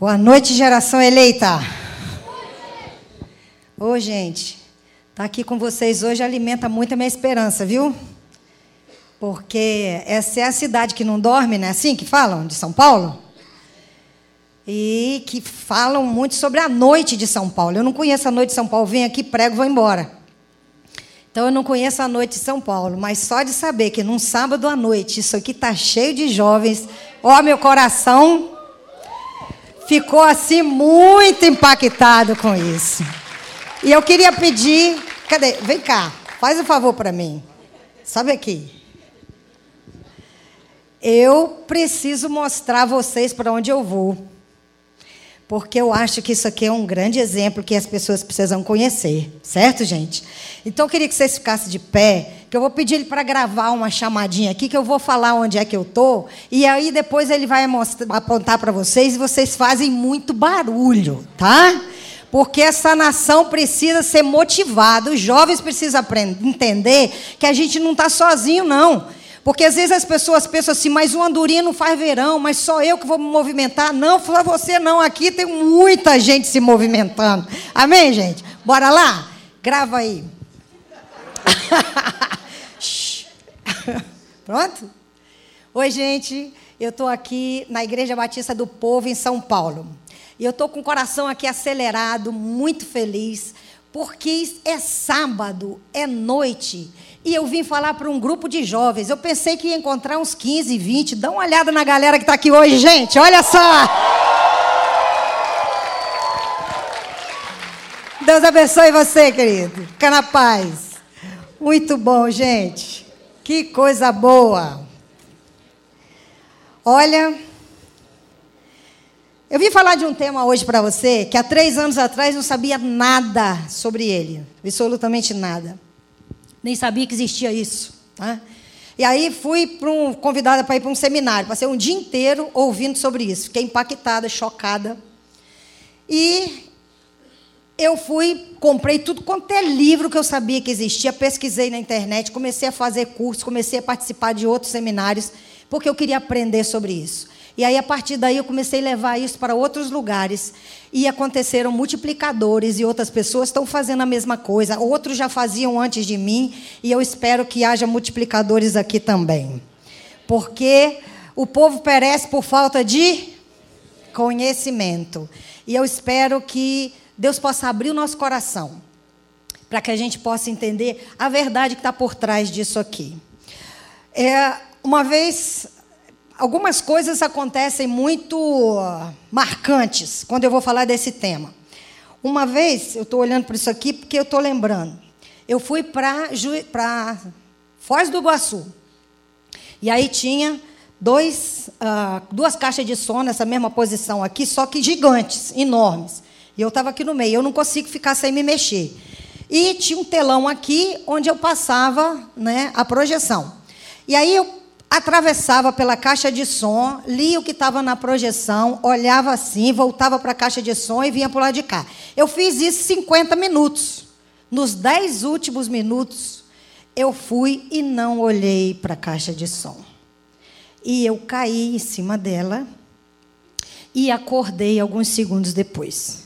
Boa noite, geração eleita. Ô, gente, estar tá aqui com vocês hoje alimenta muito a minha esperança, viu? Porque essa é a cidade que não dorme, né? Assim que falam, de São Paulo? E que falam muito sobre a noite de São Paulo. Eu não conheço a noite de São Paulo. Venho aqui, prego, vou embora. Então eu não conheço a noite de São Paulo, mas só de saber que num sábado à noite isso aqui está cheio de jovens, ó, meu coração ficou assim muito impactado com isso. E eu queria pedir, cadê? Vem cá, faz um favor para mim. Sobe aqui. Eu preciso mostrar vocês para onde eu vou. Porque eu acho que isso aqui é um grande exemplo que as pessoas precisam conhecer. Certo, gente? Então eu queria que vocês ficassem de pé, que eu vou pedir ele para gravar uma chamadinha aqui, que eu vou falar onde é que eu estou. E aí depois ele vai mostrar, apontar para vocês e vocês fazem muito barulho, tá? Porque essa nação precisa ser motivada, os jovens precisam aprender, entender que a gente não está sozinho, não. Porque às vezes as pessoas pensam assim, mas o andorinha não faz verão, mas só eu que vou me movimentar. Não, fala você não, aqui tem muita gente se movimentando. Amém, gente? Bora lá? Grava aí. Pronto? Oi, gente. Eu estou aqui na Igreja Batista do Povo, em São Paulo. E eu estou com o coração aqui acelerado, muito feliz, porque é sábado, é noite. E eu vim falar para um grupo de jovens. Eu pensei que ia encontrar uns 15, 20. Dá uma olhada na galera que está aqui hoje, gente. Olha só. Deus abençoe você, querido. Fica na paz. Muito bom, gente. Que coisa boa. Olha, eu vim falar de um tema hoje para você que há três anos atrás não sabia nada sobre ele. Absolutamente nada nem sabia que existia isso. Tá? E aí fui um, convidada para ir para um seminário. Passei um dia inteiro ouvindo sobre isso. Fiquei impactada, chocada. E eu fui, comprei tudo quanto é livro que eu sabia que existia, pesquisei na internet, comecei a fazer cursos, comecei a participar de outros seminários, porque eu queria aprender sobre isso. E aí, a partir daí, eu comecei a levar isso para outros lugares. E aconteceram multiplicadores e outras pessoas estão fazendo a mesma coisa. Outros já faziam antes de mim. E eu espero que haja multiplicadores aqui também. Porque o povo perece por falta de conhecimento. E eu espero que Deus possa abrir o nosso coração para que a gente possa entender a verdade que está por trás disso aqui. É, uma vez algumas coisas acontecem muito marcantes quando eu vou falar desse tema. Uma vez, eu estou olhando para isso aqui porque eu estou lembrando. Eu fui para Foz do Iguaçu. E aí tinha dois, uh, duas caixas de som nessa mesma posição aqui, só que gigantes, enormes. E eu estava aqui no meio, eu não consigo ficar sem me mexer. E tinha um telão aqui onde eu passava né, a projeção. E aí eu atravessava pela caixa de som, lia o que estava na projeção, olhava assim, voltava para a caixa de som e vinha para o lado de cá. Eu fiz isso 50 minutos. Nos 10 últimos minutos, eu fui e não olhei para a caixa de som. E eu caí em cima dela e acordei alguns segundos depois.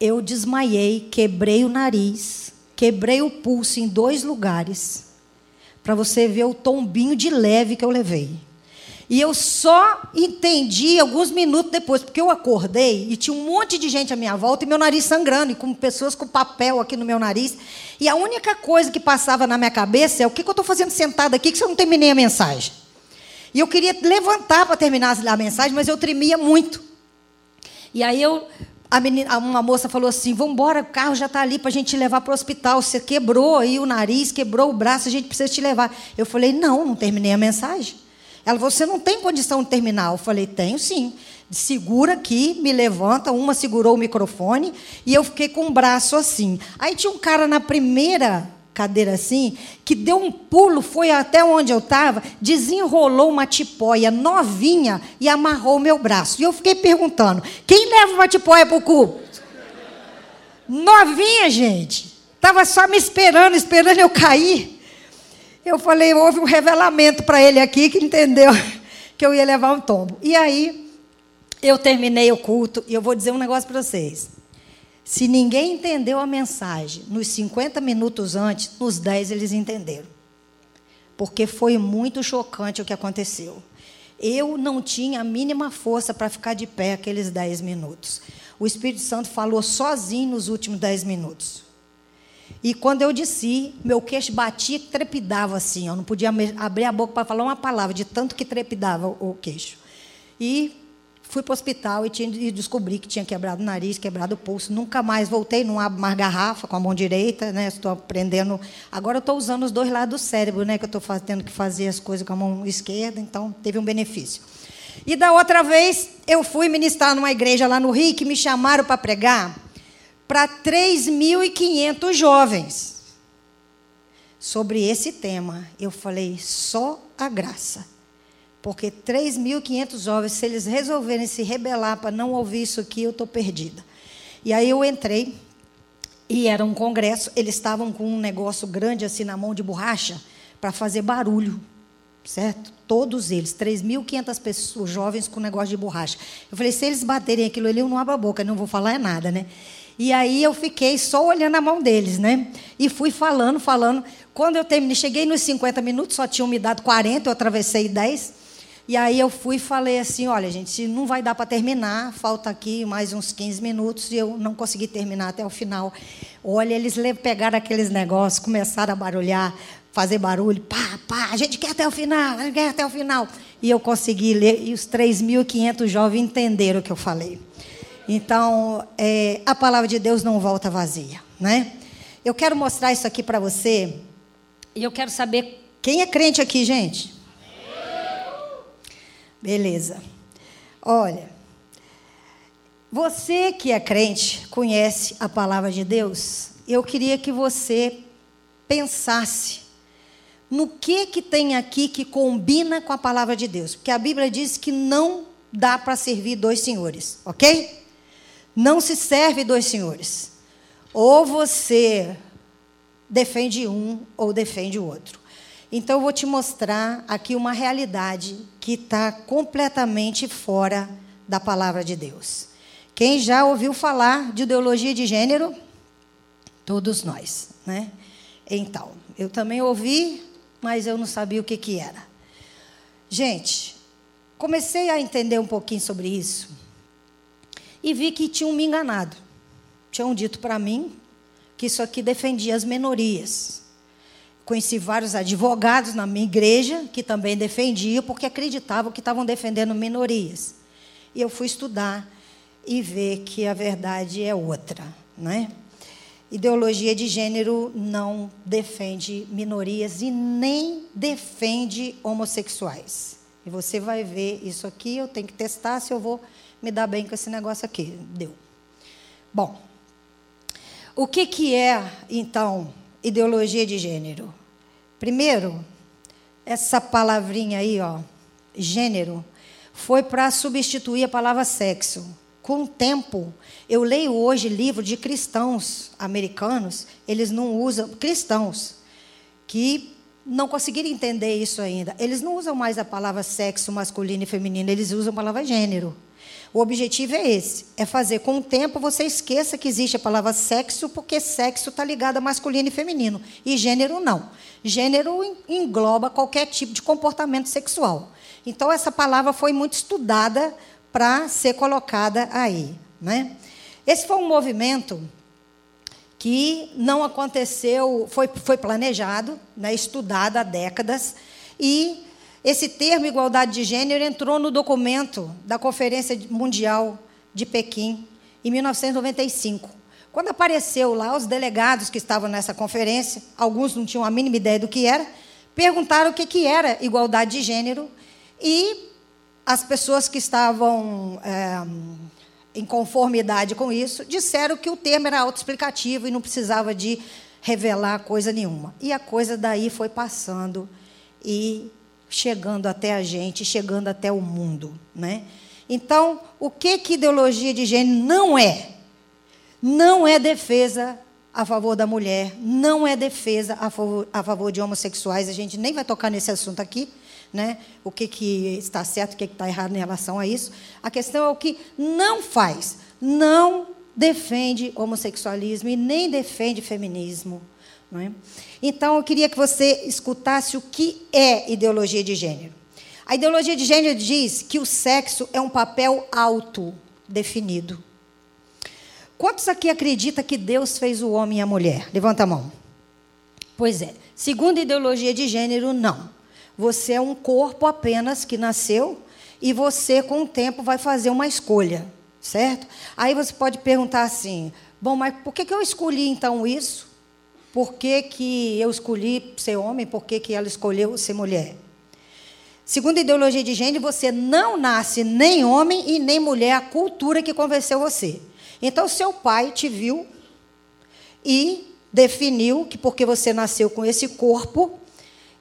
Eu desmaiei, quebrei o nariz, quebrei o pulso em dois lugares para você ver o tombinho de leve que eu levei. E eu só entendi alguns minutos depois, porque eu acordei e tinha um monte de gente à minha volta e meu nariz sangrando, e com pessoas com papel aqui no meu nariz. E a única coisa que passava na minha cabeça é: o que, eu estou fazendo sentada aqui que eu não terminei a mensagem? E eu queria levantar para terminar a mensagem, mas eu tremia muito. E aí eu Menina, uma moça falou assim: vamos embora, o carro já está ali para a gente te levar para o hospital. Você quebrou aí o nariz, quebrou o braço, a gente precisa te levar. Eu falei: não, não terminei a mensagem. Ela falou: você não tem condição de terminar. Eu falei: tenho sim. Segura aqui, me levanta. Uma segurou o microfone e eu fiquei com o braço assim. Aí tinha um cara na primeira cadeira assim, que deu um pulo, foi até onde eu estava, desenrolou uma tipóia novinha e amarrou o meu braço. E eu fiquei perguntando: quem leva uma tipóia para o cu? Novinha, gente. Estava só me esperando, esperando eu cair. Eu falei, houve um revelamento para ele aqui que entendeu que eu ia levar um tombo. E aí, eu terminei o culto e eu vou dizer um negócio para vocês. Se ninguém entendeu a mensagem nos 50 minutos antes, nos 10 eles entenderam. Porque foi muito chocante o que aconteceu. Eu não tinha a mínima força para ficar de pé aqueles 10 minutos. O Espírito Santo falou sozinho nos últimos 10 minutos. E quando eu desci, meu queixo batia e trepidava assim. Eu não podia abrir a boca para falar uma palavra, de tanto que trepidava o queixo. E fui para o hospital e, tinha, e descobri que tinha quebrado o nariz, quebrado o pulso. Nunca mais voltei, não abro mais garrafa com a mão direita, né? Estou aprendendo. Agora eu estou usando os dois lados do cérebro, né? Que eu estou tendo que fazer as coisas com a mão esquerda, então teve um benefício. E da outra vez, eu fui ministrar numa igreja lá no Rio que me chamaram para pregar para 3.500 jovens. Sobre esse tema, eu falei só a graça. Porque 3.500 jovens, se eles resolverem se rebelar para não ouvir isso aqui, eu estou perdida. E aí eu entrei, e era um congresso, eles estavam com um negócio grande assim na mão de borracha, para fazer barulho, certo? Todos eles, 3.500 pessoas, jovens com negócio de borracha. Eu falei, se eles baterem aquilo ali, eu não abro a boca, não vou falar nada, né? E aí eu fiquei só olhando a mão deles, né? E fui falando, falando. Quando eu terminei, cheguei nos 50 minutos, só tinham me dado 40, eu atravessei 10. E aí eu fui e falei assim: olha, gente, não vai dar para terminar, falta aqui mais uns 15 minutos e eu não consegui terminar até o final. Olha, eles pegaram aqueles negócios, começaram a barulhar, fazer barulho, pá, pá, a gente quer até o final, a gente quer até o final. E eu consegui ler, e os 3.500 jovens entenderam o que eu falei. Então, é, a palavra de Deus não volta vazia, né? Eu quero mostrar isso aqui para você e eu quero saber quem é crente aqui, gente. Beleza. Olha, você que é crente, conhece a palavra de Deus, eu queria que você pensasse no que que tem aqui que combina com a palavra de Deus, porque a Bíblia diz que não dá para servir dois senhores, ok? Não se serve dois senhores. Ou você defende um ou defende o outro. Então, eu vou te mostrar aqui uma realidade que está completamente fora da palavra de Deus. Quem já ouviu falar de ideologia de gênero? Todos nós, né? Então, eu também ouvi, mas eu não sabia o que, que era. Gente, comecei a entender um pouquinho sobre isso e vi que tinham me enganado. Tinham dito para mim que isso aqui defendia as minorias. Conheci vários advogados na minha igreja que também defendiam, porque acreditavam que estavam defendendo minorias. E eu fui estudar e ver que a verdade é outra. Né? Ideologia de gênero não defende minorias e nem defende homossexuais. E você vai ver isso aqui, eu tenho que testar se eu vou me dar bem com esse negócio aqui. Deu. Bom, o que, que é, então, ideologia de gênero? Primeiro, essa palavrinha aí, ó, gênero, foi para substituir a palavra sexo. Com o tempo, eu leio hoje livro de cristãos americanos, eles não usam, cristãos, que não conseguiram entender isso ainda. Eles não usam mais a palavra sexo masculino e feminino, eles usam a palavra gênero. O objetivo é esse: é fazer com o tempo você esqueça que existe a palavra sexo, porque sexo está ligado a masculino e feminino, e gênero não. Gênero engloba qualquer tipo de comportamento sexual. Então, essa palavra foi muito estudada para ser colocada aí. Né? Esse foi um movimento que não aconteceu, foi, foi planejado, né, estudado há décadas, e esse termo igualdade de gênero entrou no documento da Conferência Mundial de Pequim, em 1995. Quando apareceu lá, os delegados que estavam nessa conferência, alguns não tinham a mínima ideia do que era, perguntaram o que, que era igualdade de gênero e as pessoas que estavam é, em conformidade com isso disseram que o termo era autoexplicativo e não precisava de revelar coisa nenhuma. E a coisa daí foi passando e chegando até a gente, chegando até o mundo, né? Então, o que que ideologia de gênero não é? Não é defesa a favor da mulher, não é defesa a favor, a favor de homossexuais, a gente nem vai tocar nesse assunto aqui, né? o que, que está certo, o que, que está errado em relação a isso. A questão é o que não faz. Não defende homossexualismo e nem defende feminismo. Não é? Então, eu queria que você escutasse o que é ideologia de gênero. A ideologia de gênero diz que o sexo é um papel autodefinido. Quantos aqui acreditam que Deus fez o homem e a mulher? Levanta a mão. Pois é. Segundo a ideologia de gênero, não. Você é um corpo apenas que nasceu e você, com o tempo, vai fazer uma escolha, certo? Aí você pode perguntar assim: bom, mas por que eu escolhi então isso? Por que, que eu escolhi ser homem? Por que, que ela escolheu ser mulher? Segundo a ideologia de gênero, você não nasce nem homem e nem mulher, a cultura que convenceu você. Então, seu pai te viu e definiu que porque você nasceu com esse corpo,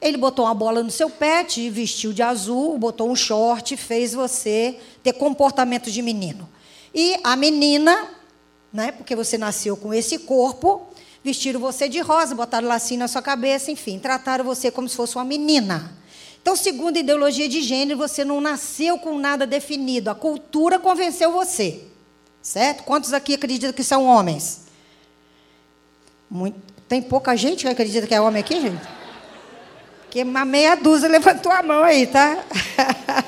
ele botou uma bola no seu pé, te vestiu de azul, botou um short, fez você ter comportamento de menino. E a menina, né, porque você nasceu com esse corpo, vestiram você de rosa, botaram lacinho na sua cabeça, enfim, trataram você como se fosse uma menina. Então, segundo a ideologia de gênero, você não nasceu com nada definido, a cultura convenceu você. Certo? Quantos aqui acreditam que são homens? Muito. Tem pouca gente que acredita que é homem aqui, gente? Porque uma meia dúzia levantou a mão aí, tá?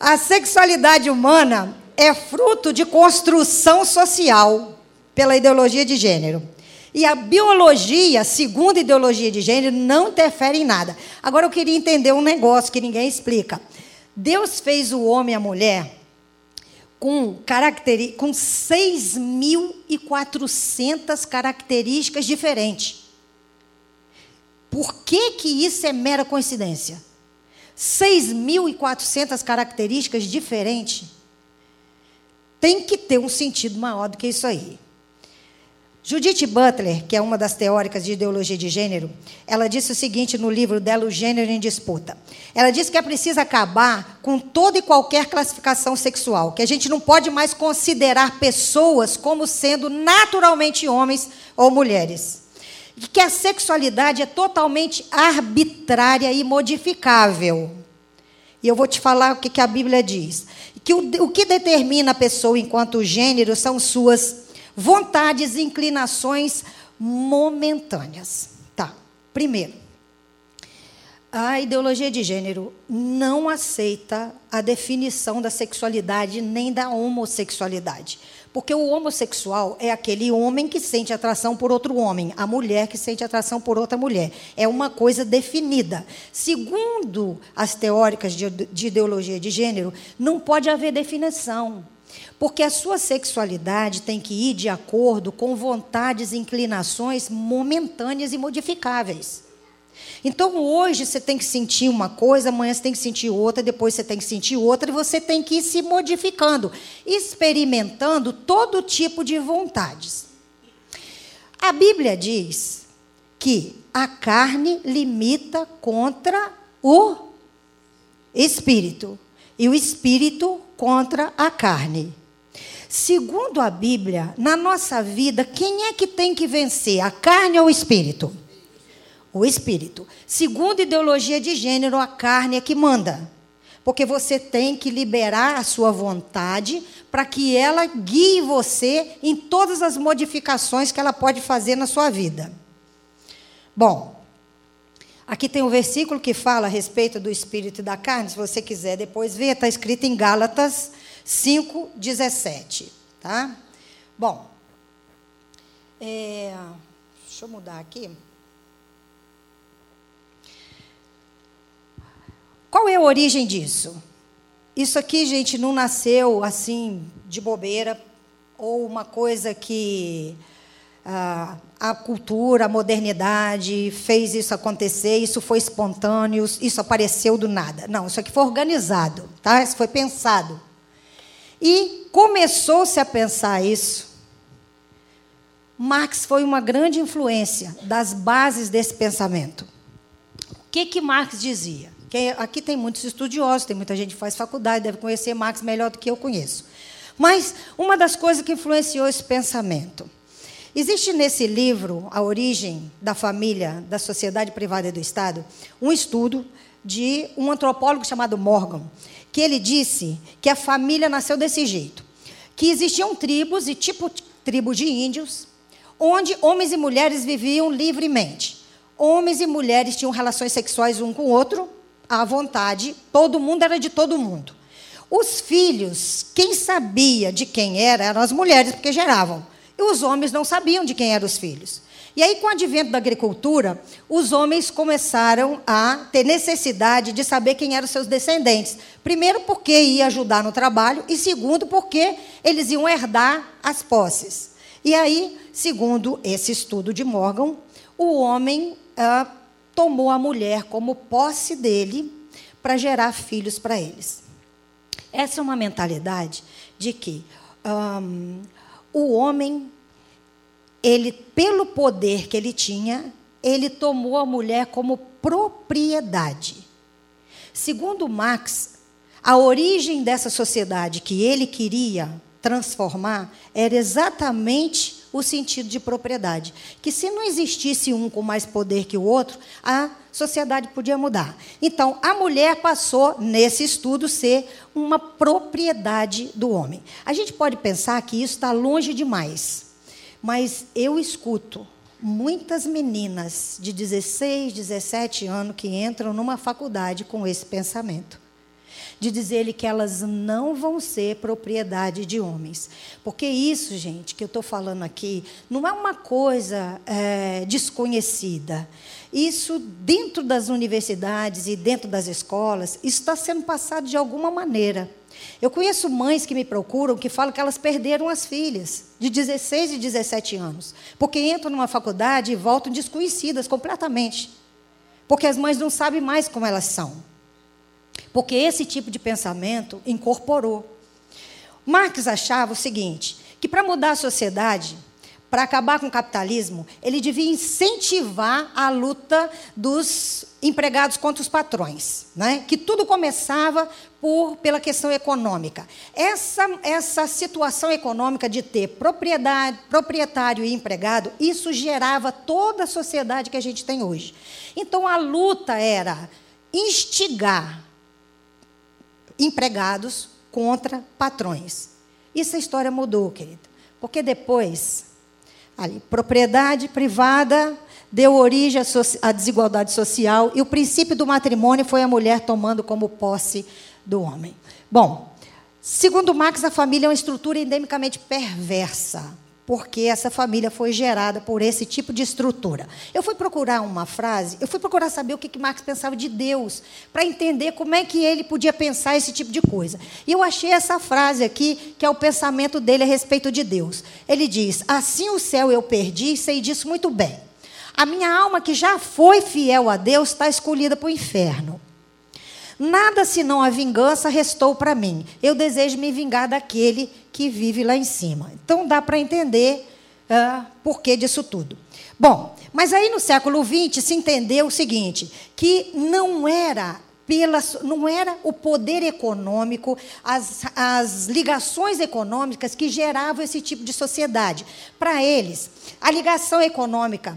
a sexualidade humana é fruto de construção social pela ideologia de gênero. E a biologia, segundo a ideologia de gênero, não interfere em nada. Agora eu queria entender um negócio que ninguém explica. Deus fez o homem e a mulher com, com 6.400 características diferentes. Por que, que isso é mera coincidência? 6.400 características diferentes tem que ter um sentido maior do que isso aí. Judith Butler, que é uma das teóricas de ideologia de gênero, ela disse o seguinte no livro dela, O Gênero em Disputa. Ela disse que é preciso acabar com toda e qualquer classificação sexual, que a gente não pode mais considerar pessoas como sendo naturalmente homens ou mulheres. E que a sexualidade é totalmente arbitrária e modificável. E eu vou te falar o que, a Bíblia diz que o, o que determina a pessoa enquanto gênero são suas vontades e inclinações momentâneas. Tá. Primeiro, a ideologia de gênero não aceita a definição da sexualidade nem da homossexualidade. Porque o homossexual é aquele homem que sente atração por outro homem, a mulher que sente atração por outra mulher. É uma coisa definida. Segundo as teóricas de, de ideologia de gênero, não pode haver definição. Porque a sua sexualidade tem que ir de acordo com vontades e inclinações momentâneas e modificáveis. Então hoje você tem que sentir uma coisa, amanhã você tem que sentir outra, depois você tem que sentir outra, e você tem que ir se modificando, experimentando todo tipo de vontades. A Bíblia diz que a carne limita contra o espírito e o espírito contra a carne. Segundo a Bíblia, na nossa vida, quem é que tem que vencer, a carne ou o espírito? O espírito. Segundo ideologia de gênero, a carne é que manda. Porque você tem que liberar a sua vontade para que ela guie você em todas as modificações que ela pode fazer na sua vida. Bom, aqui tem um versículo que fala a respeito do espírito e da carne, se você quiser depois ver, está escrito em Gálatas 5,17. Tá? Bom, é, deixa eu mudar aqui. Qual é a origem disso? Isso aqui, gente, não nasceu assim de bobeira ou uma coisa que ah, a cultura, a modernidade fez isso acontecer, isso foi espontâneo, isso apareceu do nada. Não, isso aqui foi organizado, tá? Isso foi pensado. E começou-se a pensar isso. Marx foi uma grande influência das bases desse pensamento. O que que Marx dizia? Aqui tem muitos estudiosos, tem muita gente que faz faculdade, deve conhecer Marx melhor do que eu conheço. Mas uma das coisas que influenciou esse pensamento, Existe nesse livro, A Origem da Família, da Sociedade Privada e do Estado, um estudo de um antropólogo chamado Morgan, que ele disse que a família nasceu desse jeito, que existiam tribos e tipo tribos de índios, onde homens e mulheres viviam livremente. Homens e mulheres tinham relações sexuais um com o outro, à vontade, todo mundo era de todo mundo. Os filhos, quem sabia de quem era, eram as mulheres, porque geravam. E os homens não sabiam de quem eram os filhos. E aí, com o advento da agricultura, os homens começaram a ter necessidade de saber quem eram seus descendentes. Primeiro, porque ia ajudar no trabalho, e segundo, porque eles iam herdar as posses. E aí, segundo esse estudo de Morgan, o homem ah, tomou a mulher como posse dele para gerar filhos para eles. Essa é uma mentalidade de que um, o homem, ele, pelo poder que ele tinha, ele tomou a mulher como propriedade. Segundo Marx, a origem dessa sociedade que ele queria transformar era exatamente o sentido de propriedade. Que se não existisse um com mais poder que o outro, a sociedade podia mudar. Então, a mulher passou, nesse estudo, ser uma propriedade do homem. A gente pode pensar que isso está longe demais, mas eu escuto muitas meninas de 16, 17 anos que entram numa faculdade com esse pensamento de dizer-lhe que elas não vão ser propriedade de homens. Porque isso, gente, que eu estou falando aqui, não é uma coisa é, desconhecida. Isso, dentro das universidades e dentro das escolas, está sendo passado de alguma maneira. Eu conheço mães que me procuram que falam que elas perderam as filhas de 16 e 17 anos, porque entram numa faculdade e voltam desconhecidas completamente. Porque as mães não sabem mais como elas são. Porque esse tipo de pensamento incorporou. Marx achava o seguinte: que para mudar a sociedade, para acabar com o capitalismo, ele devia incentivar a luta dos empregados contra os patrões, né? que tudo começava por, pela questão econômica. Essa, essa situação econômica de ter propriedade, proprietário e empregado, isso gerava toda a sociedade que a gente tem hoje. Então a luta era instigar empregados contra patrões. Isso a história mudou, querido. Porque depois, ali, propriedade privada deu origem à desigualdade social e o princípio do matrimônio foi a mulher tomando como posse do homem. Bom, segundo Marx, a família é uma estrutura endemicamente perversa porque essa família foi gerada por esse tipo de estrutura. Eu fui procurar uma frase, eu fui procurar saber o que, que Marx pensava de Deus, para entender como é que ele podia pensar esse tipo de coisa. E eu achei essa frase aqui, que é o pensamento dele a respeito de Deus. Ele diz: Assim o céu eu perdi, sei disso muito bem. A minha alma, que já foi fiel a Deus, está escolhida para o inferno. Nada senão a vingança restou para mim. Eu desejo me vingar daquele que vive lá em cima. Então dá para entender uh, por que disso tudo. Bom, mas aí no século XX se entendeu o seguinte: que não era pela, não era o poder econômico, as, as ligações econômicas que geravam esse tipo de sociedade. Para eles, a ligação econômica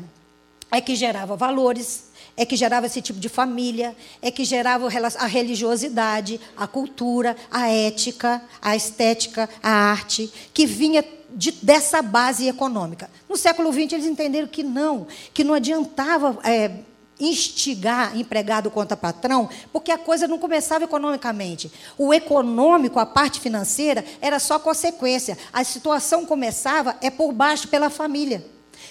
é que gerava valores, é que gerava esse tipo de família, é que gerava a religiosidade, a cultura, a ética, a estética, a arte, que vinha de, dessa base econômica. No século XX, eles entenderam que não, que não adiantava. É, instigar empregado contra patrão, porque a coisa não começava economicamente. O econômico, a parte financeira, era só consequência. A situação começava é por baixo pela família.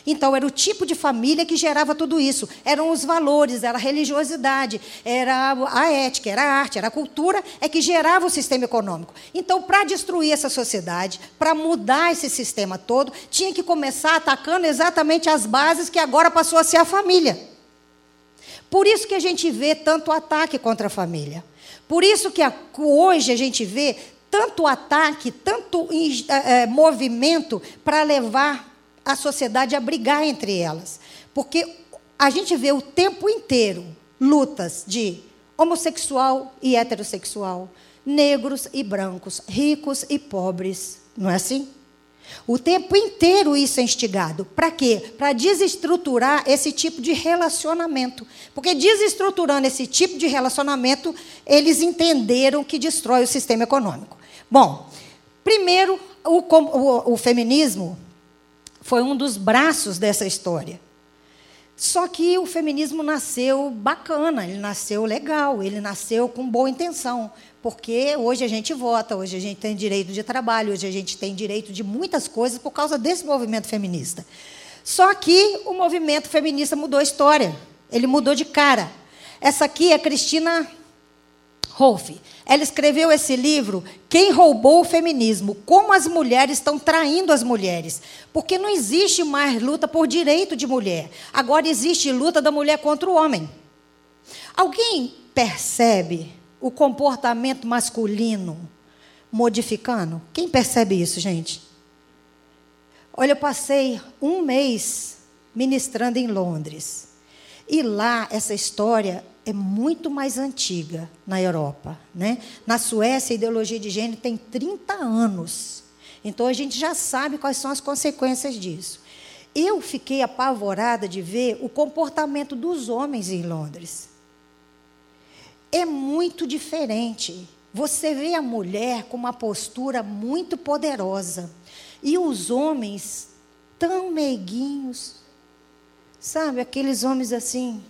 Então, era o tipo de família que gerava tudo isso. Eram os valores, era a religiosidade, era a ética, era a arte, era a cultura, é que gerava o sistema econômico. Então, para destruir essa sociedade, para mudar esse sistema todo, tinha que começar atacando exatamente as bases que agora passou a ser a família. Por isso que a gente vê tanto ataque contra a família. Por isso que hoje a gente vê tanto ataque, tanto é, movimento para levar a sociedade a brigar entre elas. Porque a gente vê o tempo inteiro lutas de homossexual e heterossexual, negros e brancos, ricos e pobres. Não é assim? O tempo inteiro isso é instigado. Para quê? Para desestruturar esse tipo de relacionamento. Porque desestruturando esse tipo de relacionamento, eles entenderam que destrói o sistema econômico. Bom, primeiro, o, o, o feminismo foi um dos braços dessa história. Só que o feminismo nasceu bacana, ele nasceu legal, ele nasceu com boa intenção. Porque hoje a gente vota, hoje a gente tem direito de trabalho, hoje a gente tem direito de muitas coisas por causa desse movimento feminista. Só que o movimento feminista mudou a história, ele mudou de cara. Essa aqui é Cristina Rolfe. Ela escreveu esse livro, Quem Roubou o Feminismo? Como as mulheres estão traindo as mulheres. Porque não existe mais luta por direito de mulher. Agora existe luta da mulher contra o homem. Alguém percebe o comportamento masculino modificando? Quem percebe isso, gente? Olha, eu passei um mês ministrando em Londres. E lá, essa história é muito mais antiga na Europa. Né? Na Suécia, a ideologia de gênero tem 30 anos. Então, a gente já sabe quais são as consequências disso. Eu fiquei apavorada de ver o comportamento dos homens em Londres é muito diferente. Você vê a mulher com uma postura muito poderosa e os homens tão meiguinhos, sabe? Aqueles homens assim.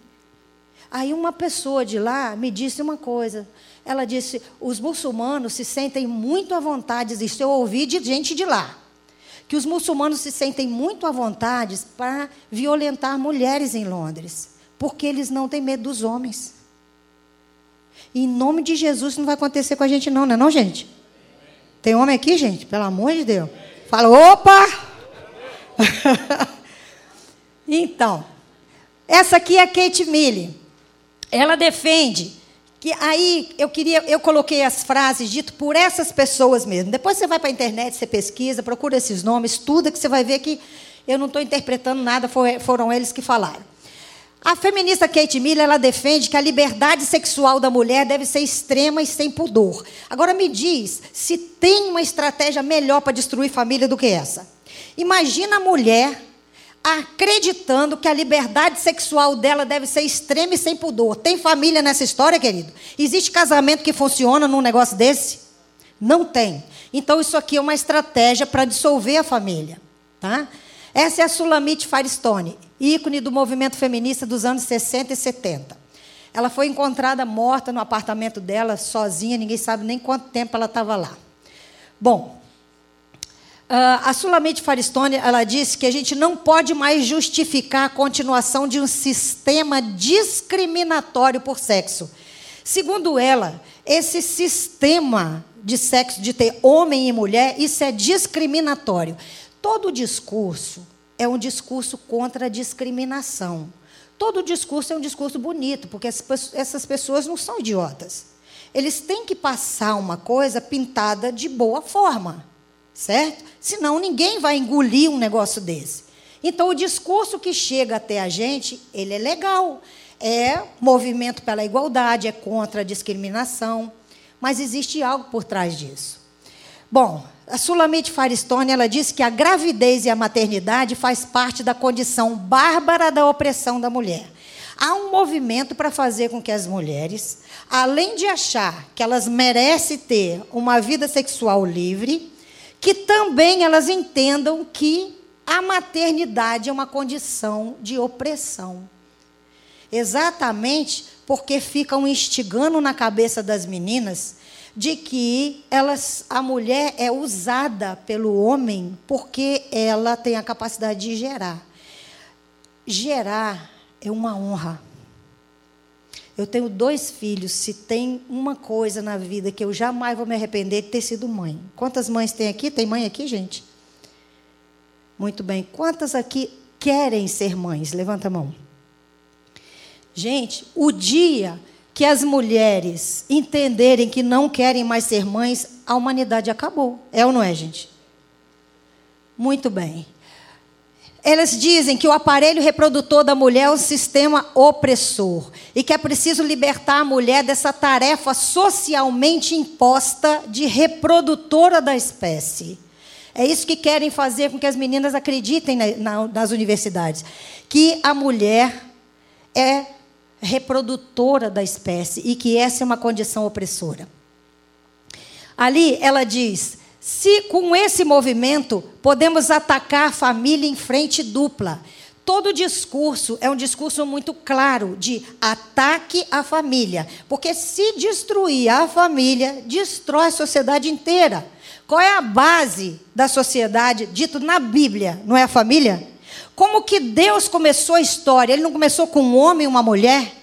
Aí uma pessoa de lá me disse uma coisa. Ela disse: os muçulmanos se sentem muito à vontade, isso eu ouvi de gente de lá, que os muçulmanos se sentem muito à vontade para violentar mulheres em Londres, porque eles não têm medo dos homens. Em nome de Jesus, isso não vai acontecer com a gente, não, não é não, gente? Tem homem aqui, gente? Pelo amor de Deus. Fala, opa! então, essa aqui é a Kate Milley. Ela defende que aí eu queria, eu coloquei as frases ditas por essas pessoas mesmo. Depois você vai para a internet, você pesquisa, procura esses nomes, estuda, que você vai ver que eu não estou interpretando nada, foram eles que falaram. A feminista Kate Miller ela defende que a liberdade sexual da mulher deve ser extrema e sem pudor. Agora me diz se tem uma estratégia melhor para destruir família do que essa. Imagina a mulher acreditando que a liberdade sexual dela deve ser extrema e sem pudor. Tem família nessa história, querido? Existe casamento que funciona num negócio desse? Não tem. Então isso aqui é uma estratégia para dissolver a família, tá? Essa é a Sulamite Firestone ícone do movimento feminista dos anos 60 e 70. Ela foi encontrada morta no apartamento dela, sozinha, ninguém sabe nem quanto tempo ela estava lá. Bom, a Sulamite Faristone, ela disse que a gente não pode mais justificar a continuação de um sistema discriminatório por sexo. Segundo ela, esse sistema de sexo, de ter homem e mulher, isso é discriminatório. Todo discurso é um discurso contra a discriminação. Todo discurso é um discurso bonito, porque essas pessoas não são idiotas. Eles têm que passar uma coisa pintada de boa forma, certo? Senão ninguém vai engolir um negócio desse. Então, o discurso que chega até a gente, ele é legal. É movimento pela igualdade, é contra a discriminação, mas existe algo por trás disso. Bom, a Sulamite Firestone ela diz que a gravidez e a maternidade faz parte da condição bárbara da opressão da mulher. Há um movimento para fazer com que as mulheres, além de achar que elas merecem ter uma vida sexual livre, que também elas entendam que a maternidade é uma condição de opressão. Exatamente porque ficam instigando na cabeça das meninas de que elas, a mulher é usada pelo homem porque ela tem a capacidade de gerar. Gerar é uma honra. Eu tenho dois filhos. Se tem uma coisa na vida que eu jamais vou me arrepender de ter sido mãe. Quantas mães tem aqui? Tem mãe aqui, gente? Muito bem. Quantas aqui querem ser mães? Levanta a mão. Gente, o dia que as mulheres entenderem que não querem mais ser mães, a humanidade acabou. É ou não é, gente? Muito bem. Elas dizem que o aparelho reprodutor da mulher é um sistema opressor e que é preciso libertar a mulher dessa tarefa socialmente imposta de reprodutora da espécie. É isso que querem fazer com que as meninas acreditem na, na, nas universidades. Que a mulher é reprodutora da espécie e que essa é uma condição opressora. Ali ela diz: se com esse movimento podemos atacar a família em frente dupla. Todo discurso é um discurso muito claro de ataque à família. Porque se destruir a família, destrói a sociedade inteira. Qual é a base da sociedade, dito na Bíblia? Não é a família? Como que Deus começou a história? Ele não começou com um homem e uma mulher?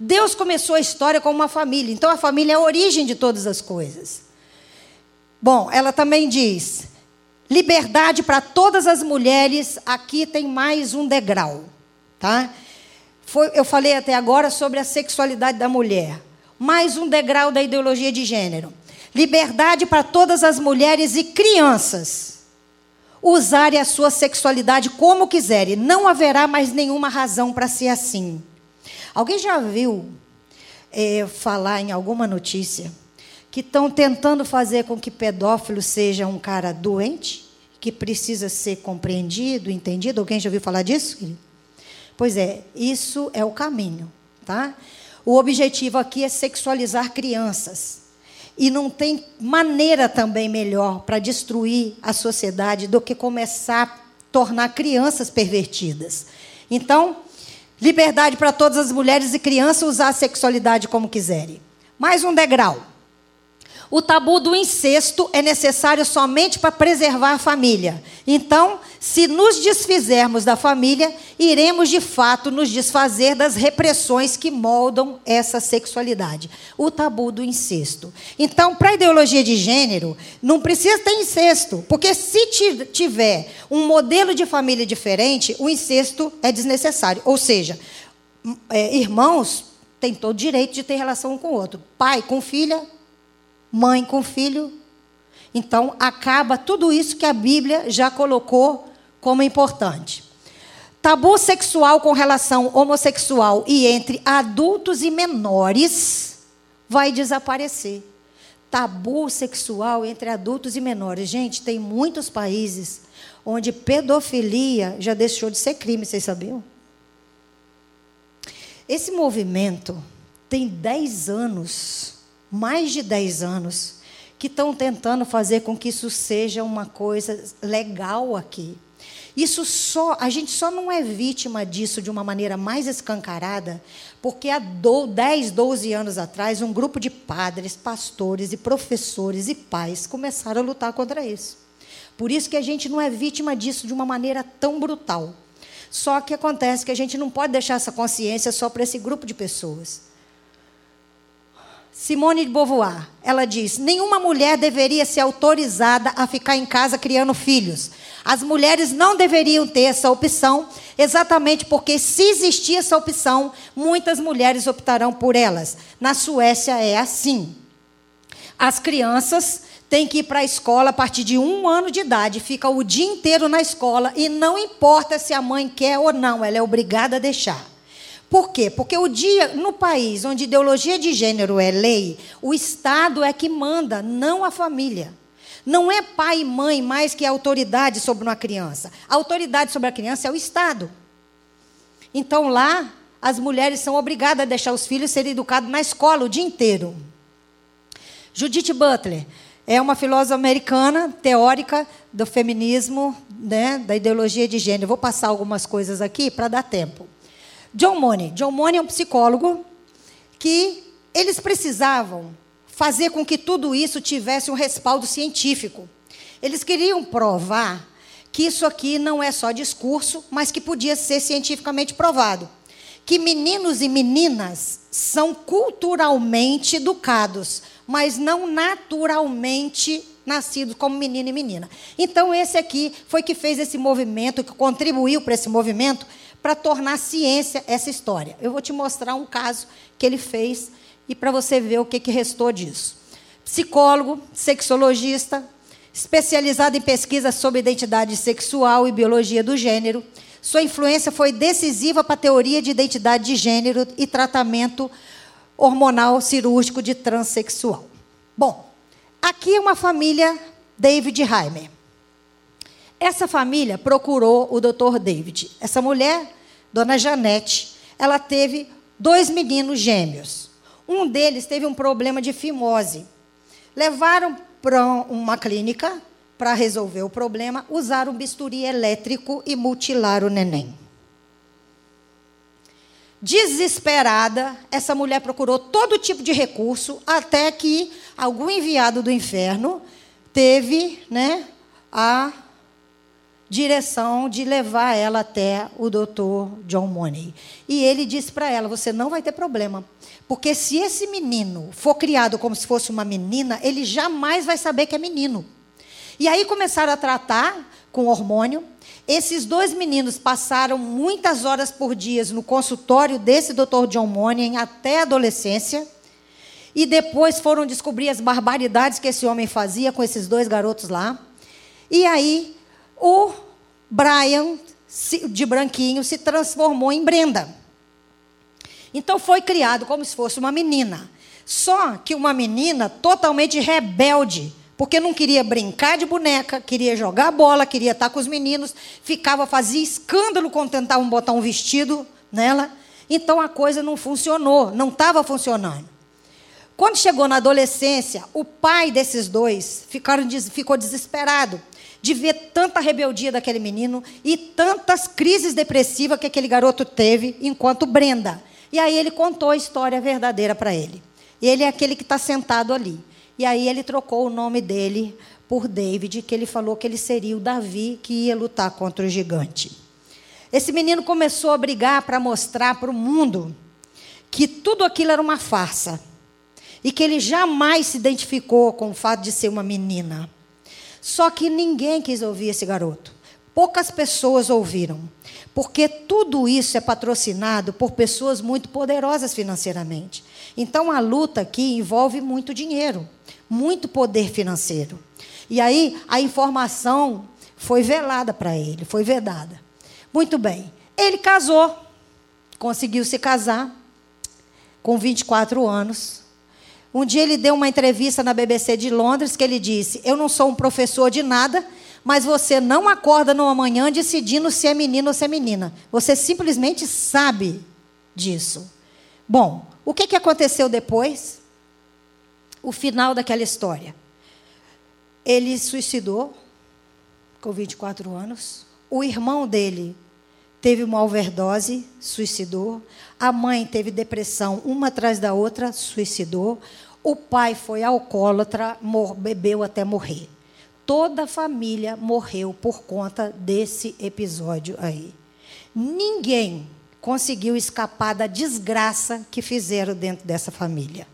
Deus começou a história com uma família. Então a família é a origem de todas as coisas. Bom, ela também diz: liberdade para todas as mulheres, aqui tem mais um degrau, tá? Foi, eu falei até agora sobre a sexualidade da mulher. Mais um degrau da ideologia de gênero. Liberdade para todas as mulheres e crianças usarem a sua sexualidade como quiserem. Não haverá mais nenhuma razão para ser assim. Alguém já viu é, falar em alguma notícia que estão tentando fazer com que pedófilo seja um cara doente, que precisa ser compreendido, entendido. Alguém já ouviu falar disso? Pois é, isso é o caminho, tá? O objetivo aqui é sexualizar crianças. E não tem maneira também melhor para destruir a sociedade do que começar a tornar crianças pervertidas. Então, liberdade para todas as mulheres e crianças usar a sexualidade como quiserem. Mais um degrau. O tabu do incesto é necessário somente para preservar a família. Então, se nos desfizermos da família, iremos de fato nos desfazer das repressões que moldam essa sexualidade. O tabu do incesto. Então, para a ideologia de gênero, não precisa ter incesto, porque se tiver um modelo de família diferente, o incesto é desnecessário. Ou seja, é, irmãos têm todo o direito de ter relação um com o outro. Pai com filha, mãe com filho. Então, acaba tudo isso que a Bíblia já colocou como importante. Tabu sexual com relação homossexual e entre adultos e menores vai desaparecer. Tabu sexual entre adultos e menores. Gente, tem muitos países onde pedofilia já deixou de ser crime, vocês sabiam? Esse movimento tem 10 anos mais de 10 anos, que estão tentando fazer com que isso seja uma coisa legal aqui. Isso só, a gente só não é vítima disso de uma maneira mais escancarada, porque há 10, 12 anos atrás, um grupo de padres, pastores e professores e pais começaram a lutar contra isso. Por isso que a gente não é vítima disso de uma maneira tão brutal. Só que acontece que a gente não pode deixar essa consciência só para esse grupo de pessoas. Simone de Beauvoir, ela diz: nenhuma mulher deveria ser autorizada a ficar em casa criando filhos. As mulheres não deveriam ter essa opção, exatamente porque, se existir essa opção, muitas mulheres optarão por elas. Na Suécia é assim. As crianças têm que ir para a escola a partir de um ano de idade, fica o dia inteiro na escola e não importa se a mãe quer ou não, ela é obrigada a deixar. Por quê? Porque o dia, no país onde ideologia de gênero é lei, o Estado é que manda, não a família. Não é pai e mãe mais que a autoridade sobre uma criança. A autoridade sobre a criança é o Estado. Então lá, as mulheres são obrigadas a deixar os filhos serem educados na escola o dia inteiro. Judith Butler é uma filósofa americana, teórica do feminismo, né, da ideologia de gênero. Vou passar algumas coisas aqui para dar tempo. John Money. John Money é um psicólogo que eles precisavam fazer com que tudo isso tivesse um respaldo científico. Eles queriam provar que isso aqui não é só discurso, mas que podia ser cientificamente provado. Que meninos e meninas são culturalmente educados, mas não naturalmente nascidos como menino e menina. Então, esse aqui foi que fez esse movimento, que contribuiu para esse movimento, para tornar ciência essa história. Eu vou te mostrar um caso que ele fez e para você ver o que, que restou disso. Psicólogo, sexologista, especializado em pesquisa sobre identidade sexual e biologia do gênero. Sua influência foi decisiva para a teoria de identidade de gênero e tratamento hormonal cirúrgico de transexual. Bom, aqui é uma família David Heimer. Essa família procurou o doutor David. Essa mulher, dona Janete, ela teve dois meninos gêmeos. Um deles teve um problema de fimose. Levaram para uma clínica para resolver o problema, usaram bisturi elétrico e mutilaram o neném. Desesperada, essa mulher procurou todo tipo de recurso até que algum enviado do inferno teve, né, a direção de levar ela até o doutor John Money. E ele disse para ela: Você não vai ter problema. Porque se esse menino for criado como se fosse uma menina, ele jamais vai saber que é menino. E aí começaram a tratar com hormônio. Esses dois meninos passaram muitas horas por dia no consultório desse doutor John Money até a adolescência. E depois foram descobrir as barbaridades que esse homem fazia com esses dois garotos lá. E aí o Brian, de branquinho, se transformou em Brenda. Então foi criado como se fosse uma menina. Só que uma menina totalmente rebelde, porque não queria brincar de boneca, queria jogar bola, queria estar com os meninos, ficava, fazia escândalo quando tentavam botar um vestido nela. Então a coisa não funcionou, não estava funcionando. Quando chegou na adolescência, o pai desses dois ficaram, ficou desesperado de ver tanta rebeldia daquele menino e tantas crises depressivas que aquele garoto teve enquanto Brenda. E aí ele contou a história verdadeira para ele. Ele é aquele que está sentado ali. E aí ele trocou o nome dele por David, que ele falou que ele seria o Davi que ia lutar contra o gigante. Esse menino começou a brigar para mostrar para o mundo que tudo aquilo era uma farsa. E que ele jamais se identificou com o fato de ser uma menina. Só que ninguém quis ouvir esse garoto. Poucas pessoas ouviram. Porque tudo isso é patrocinado por pessoas muito poderosas financeiramente. Então a luta aqui envolve muito dinheiro, muito poder financeiro. E aí a informação foi velada para ele, foi vedada. Muito bem. Ele casou, conseguiu se casar com 24 anos. Um dia ele deu uma entrevista na BBC de Londres que ele disse: Eu não sou um professor de nada, mas você não acorda numa manhã decidindo se é menino ou se é menina. Você simplesmente sabe disso. Bom, o que, que aconteceu depois? O final daquela história. Ele suicidou com 24 anos. O irmão dele teve uma overdose, suicidou. A mãe teve depressão, uma atrás da outra, suicidou. O pai foi alcoólatra, bebeu até morrer. Toda a família morreu por conta desse episódio aí. Ninguém conseguiu escapar da desgraça que fizeram dentro dessa família.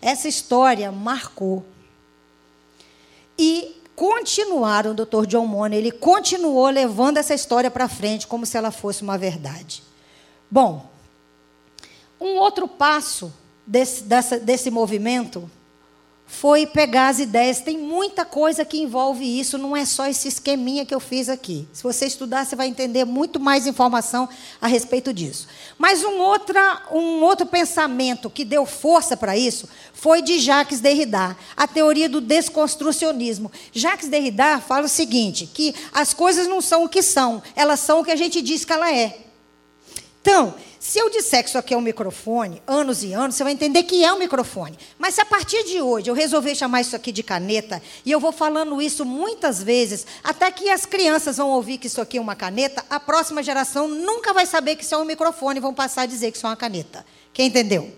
Essa história marcou. E continuaram, o Dr. John Money, ele continuou levando essa história para frente como se ela fosse uma verdade. Bom, um outro passo desse, dessa, desse movimento foi pegar as ideias. Tem muita coisa que envolve isso, não é só esse esqueminha que eu fiz aqui. Se você estudar, você vai entender muito mais informação a respeito disso. Mas um, outra, um outro pensamento que deu força para isso foi de Jacques Derrida, a teoria do desconstrucionismo. Jacques Derrida fala o seguinte, que as coisas não são o que são, elas são o que a gente diz que ela é. Então, se eu disser que isso aqui é um microfone, anos e anos, você vai entender que é um microfone. Mas se a partir de hoje eu resolver chamar isso aqui de caneta, e eu vou falando isso muitas vezes, até que as crianças vão ouvir que isso aqui é uma caneta, a próxima geração nunca vai saber que isso é um microfone e vão passar a dizer que isso é uma caneta. Quem entendeu?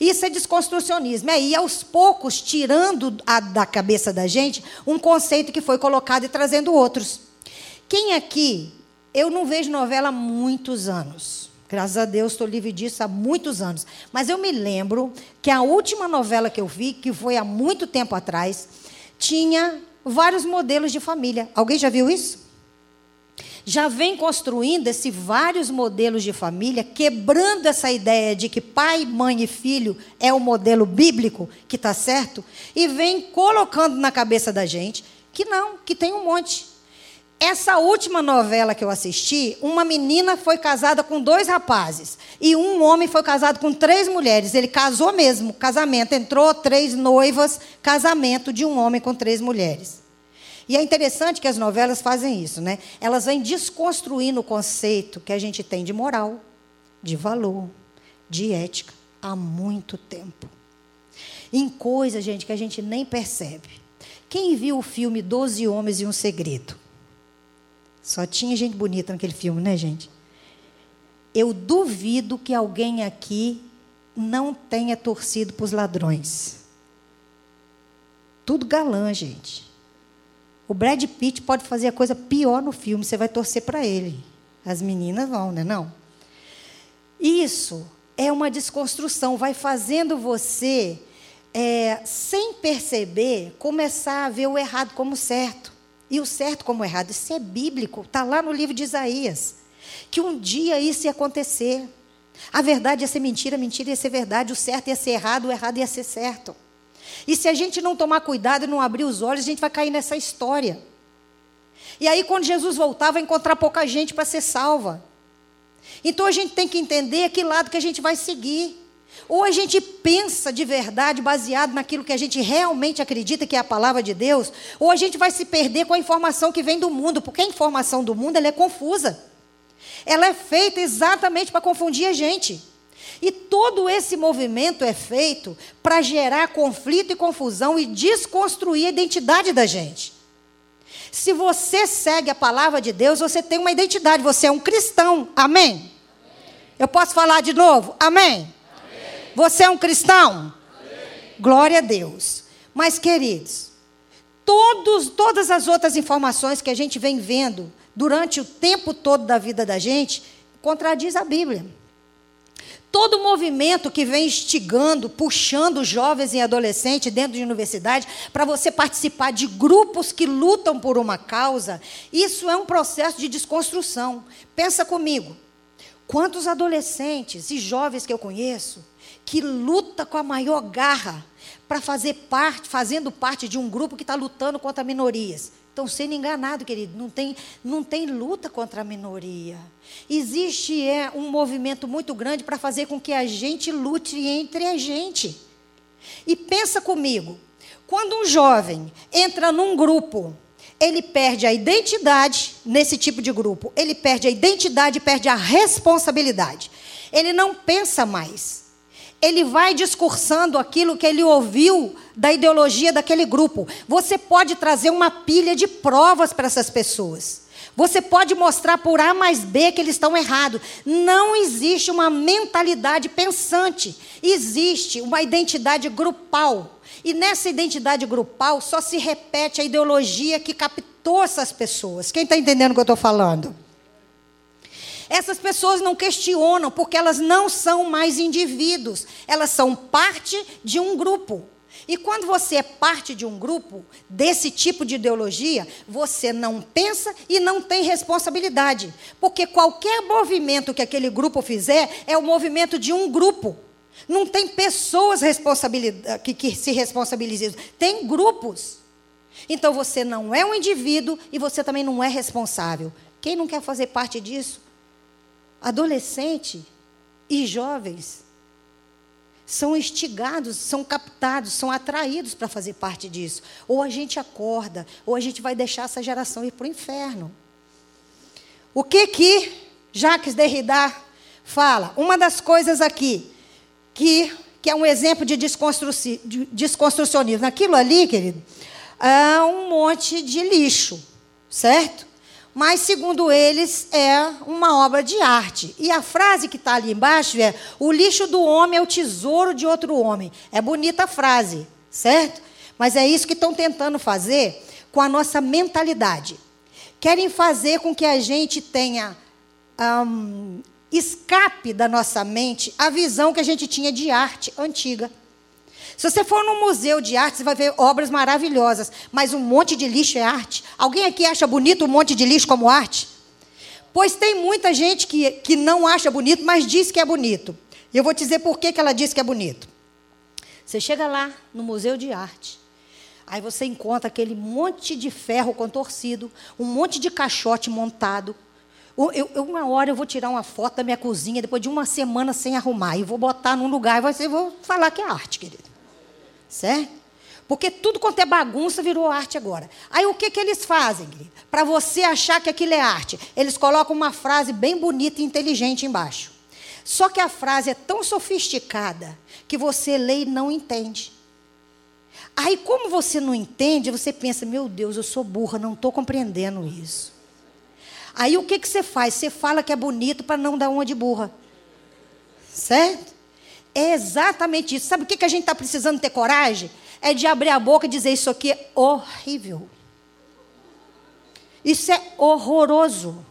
Isso é desconstrucionismo. É ir aos poucos tirando a, da cabeça da gente um conceito que foi colocado e trazendo outros. Quem aqui, eu não vejo novela há muitos anos. Graças a Deus estou livre disso há muitos anos. Mas eu me lembro que a última novela que eu vi, que foi há muito tempo atrás, tinha vários modelos de família. Alguém já viu isso? Já vem construindo esses vários modelos de família, quebrando essa ideia de que pai, mãe e filho é o modelo bíblico que está certo, e vem colocando na cabeça da gente que não, que tem um monte. Essa última novela que eu assisti, uma menina foi casada com dois rapazes e um homem foi casado com três mulheres. Ele casou mesmo, casamento. Entrou três noivas, casamento de um homem com três mulheres. E é interessante que as novelas fazem isso, né? Elas vêm desconstruindo o conceito que a gente tem de moral, de valor, de ética há muito tempo. Em coisas, gente, que a gente nem percebe. Quem viu o filme Doze Homens e um Segredo? Só tinha gente bonita naquele filme, né, gente? Eu duvido que alguém aqui não tenha torcido para os ladrões. Tudo galã, gente. O Brad Pitt pode fazer a coisa pior no filme, você vai torcer para ele. As meninas vão, né? Não. Isso é uma desconstrução, vai fazendo você, é, sem perceber, começar a ver o errado como certo. E o certo como errado. Isso é bíblico, está lá no livro de Isaías. Que um dia isso ia acontecer. A verdade ia ser mentira, a mentira ia ser verdade, o certo ia ser errado, o errado ia ser certo. E se a gente não tomar cuidado e não abrir os olhos, a gente vai cair nessa história. E aí, quando Jesus voltar, vai encontrar pouca gente para ser salva. Então a gente tem que entender que lado que a gente vai seguir. Ou a gente pensa de verdade, baseado naquilo que a gente realmente acredita que é a palavra de Deus, ou a gente vai se perder com a informação que vem do mundo, porque a informação do mundo é confusa. Ela é feita exatamente para confundir a gente. E todo esse movimento é feito para gerar conflito e confusão e desconstruir a identidade da gente. Se você segue a palavra de Deus, você tem uma identidade, você é um cristão. Amém? Amém. Eu posso falar de novo? Amém? Você é um cristão? Glória a Deus. Mas, queridos, todos, todas as outras informações que a gente vem vendo durante o tempo todo da vida da gente, contradiz a Bíblia. Todo movimento que vem instigando, puxando jovens e adolescentes dentro de universidade para você participar de grupos que lutam por uma causa, isso é um processo de desconstrução. Pensa comigo. Quantos adolescentes e jovens que eu conheço que luta com a maior garra para fazer parte, fazendo parte de um grupo que está lutando contra minorias. Estão sendo enganados, querido. Não tem, não tem luta contra a minoria. Existe é, um movimento muito grande para fazer com que a gente lute entre a gente. E pensa comigo, quando um jovem entra num grupo, ele perde a identidade nesse tipo de grupo. Ele perde a identidade perde a responsabilidade. Ele não pensa mais ele vai discursando aquilo que ele ouviu da ideologia daquele grupo. Você pode trazer uma pilha de provas para essas pessoas. Você pode mostrar por A mais B que eles estão errados. Não existe uma mentalidade pensante. Existe uma identidade grupal. E nessa identidade grupal só se repete a ideologia que captou essas pessoas. Quem está entendendo o que eu estou falando? Essas pessoas não questionam, porque elas não são mais indivíduos, elas são parte de um grupo. E quando você é parte de um grupo desse tipo de ideologia, você não pensa e não tem responsabilidade. Porque qualquer movimento que aquele grupo fizer é o movimento de um grupo. Não tem pessoas que, que se responsabilizam, tem grupos. Então você não é um indivíduo e você também não é responsável. Quem não quer fazer parte disso? Adolescente e jovens são instigados, são captados, são atraídos para fazer parte disso. Ou a gente acorda, ou a gente vai deixar essa geração ir para o inferno. O que que Jacques Derrida fala? Uma das coisas aqui que, que é um exemplo de, de desconstrucionismo. Naquilo ali, querido, é um monte de lixo, certo? Mas segundo eles é uma obra de arte. E a frase que está ali embaixo é: o lixo do homem é o tesouro de outro homem. É bonita a frase, certo? Mas é isso que estão tentando fazer com a nossa mentalidade. Querem fazer com que a gente tenha um, escape da nossa mente a visão que a gente tinha de arte antiga. Se você for num museu de arte, você vai ver obras maravilhosas, mas um monte de lixo é arte. Alguém aqui acha bonito um monte de lixo como arte? Pois tem muita gente que, que não acha bonito, mas diz que é bonito. E eu vou te dizer por que, que ela diz que é bonito. Você chega lá no museu de arte, aí você encontra aquele monte de ferro contorcido, um monte de caixote montado, eu, eu, uma hora eu vou tirar uma foto da minha cozinha, depois de uma semana sem arrumar, e vou botar num lugar e vou, vou falar que é arte, querido certo? Porque tudo quanto é bagunça virou arte agora. Aí o que, que eles fazem, Para você achar que aquilo é arte, eles colocam uma frase bem bonita e inteligente embaixo. Só que a frase é tão sofisticada que você lê e não entende. Aí, como você não entende, você pensa: meu Deus, eu sou burra, não estou compreendendo isso. Aí o que, que você faz? Você fala que é bonito para não dar uma de burra. Certo? É exatamente isso. Sabe o que, a gente está precisando ter coragem? É de abrir a boca e dizer: Isso aqui é horrível. Isso é horroroso.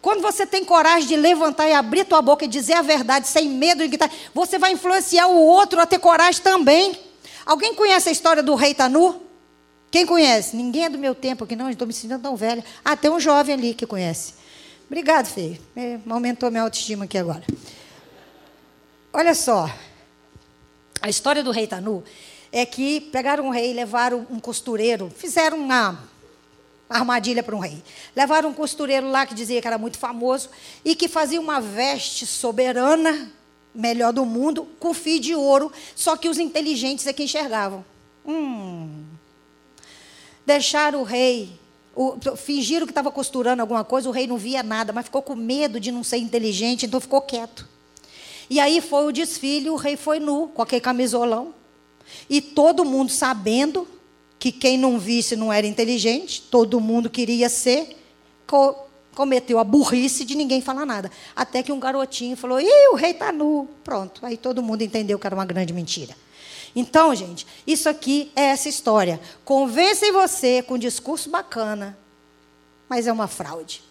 Quando você tem coragem de levantar e abrir tua boca e dizer a verdade sem medo de gritar, você vai influenciar o outro a ter coragem também. Alguém conhece a história do rei Tanu? Quem conhece? Ninguém é do meu tempo aqui, não, estou me sentindo tão velha. Ah, tem um jovem ali que conhece. Obrigado, Fê. É, aumentou minha autoestima aqui agora. Olha só. A história do rei Tanu é que pegaram um rei, levaram um costureiro, fizeram uma armadilha para um rei. Levaram um costureiro lá que dizia que era muito famoso e que fazia uma veste soberana, melhor do mundo, com fio de ouro, só que os inteligentes é que enxergavam. Hum. Deixaram o rei, o, fingiram que estava costurando alguma coisa, o rei não via nada, mas ficou com medo de não ser inteligente, então ficou quieto. E aí foi o desfile, o rei foi nu, com aquele camisolão. E todo mundo sabendo que quem não visse não era inteligente, todo mundo queria ser, co cometeu a burrice de ninguém falar nada. Até que um garotinho falou: Ih, o rei está nu. Pronto. Aí todo mundo entendeu que era uma grande mentira. Então, gente, isso aqui é essa história. Convencem você com discurso bacana, mas é uma fraude.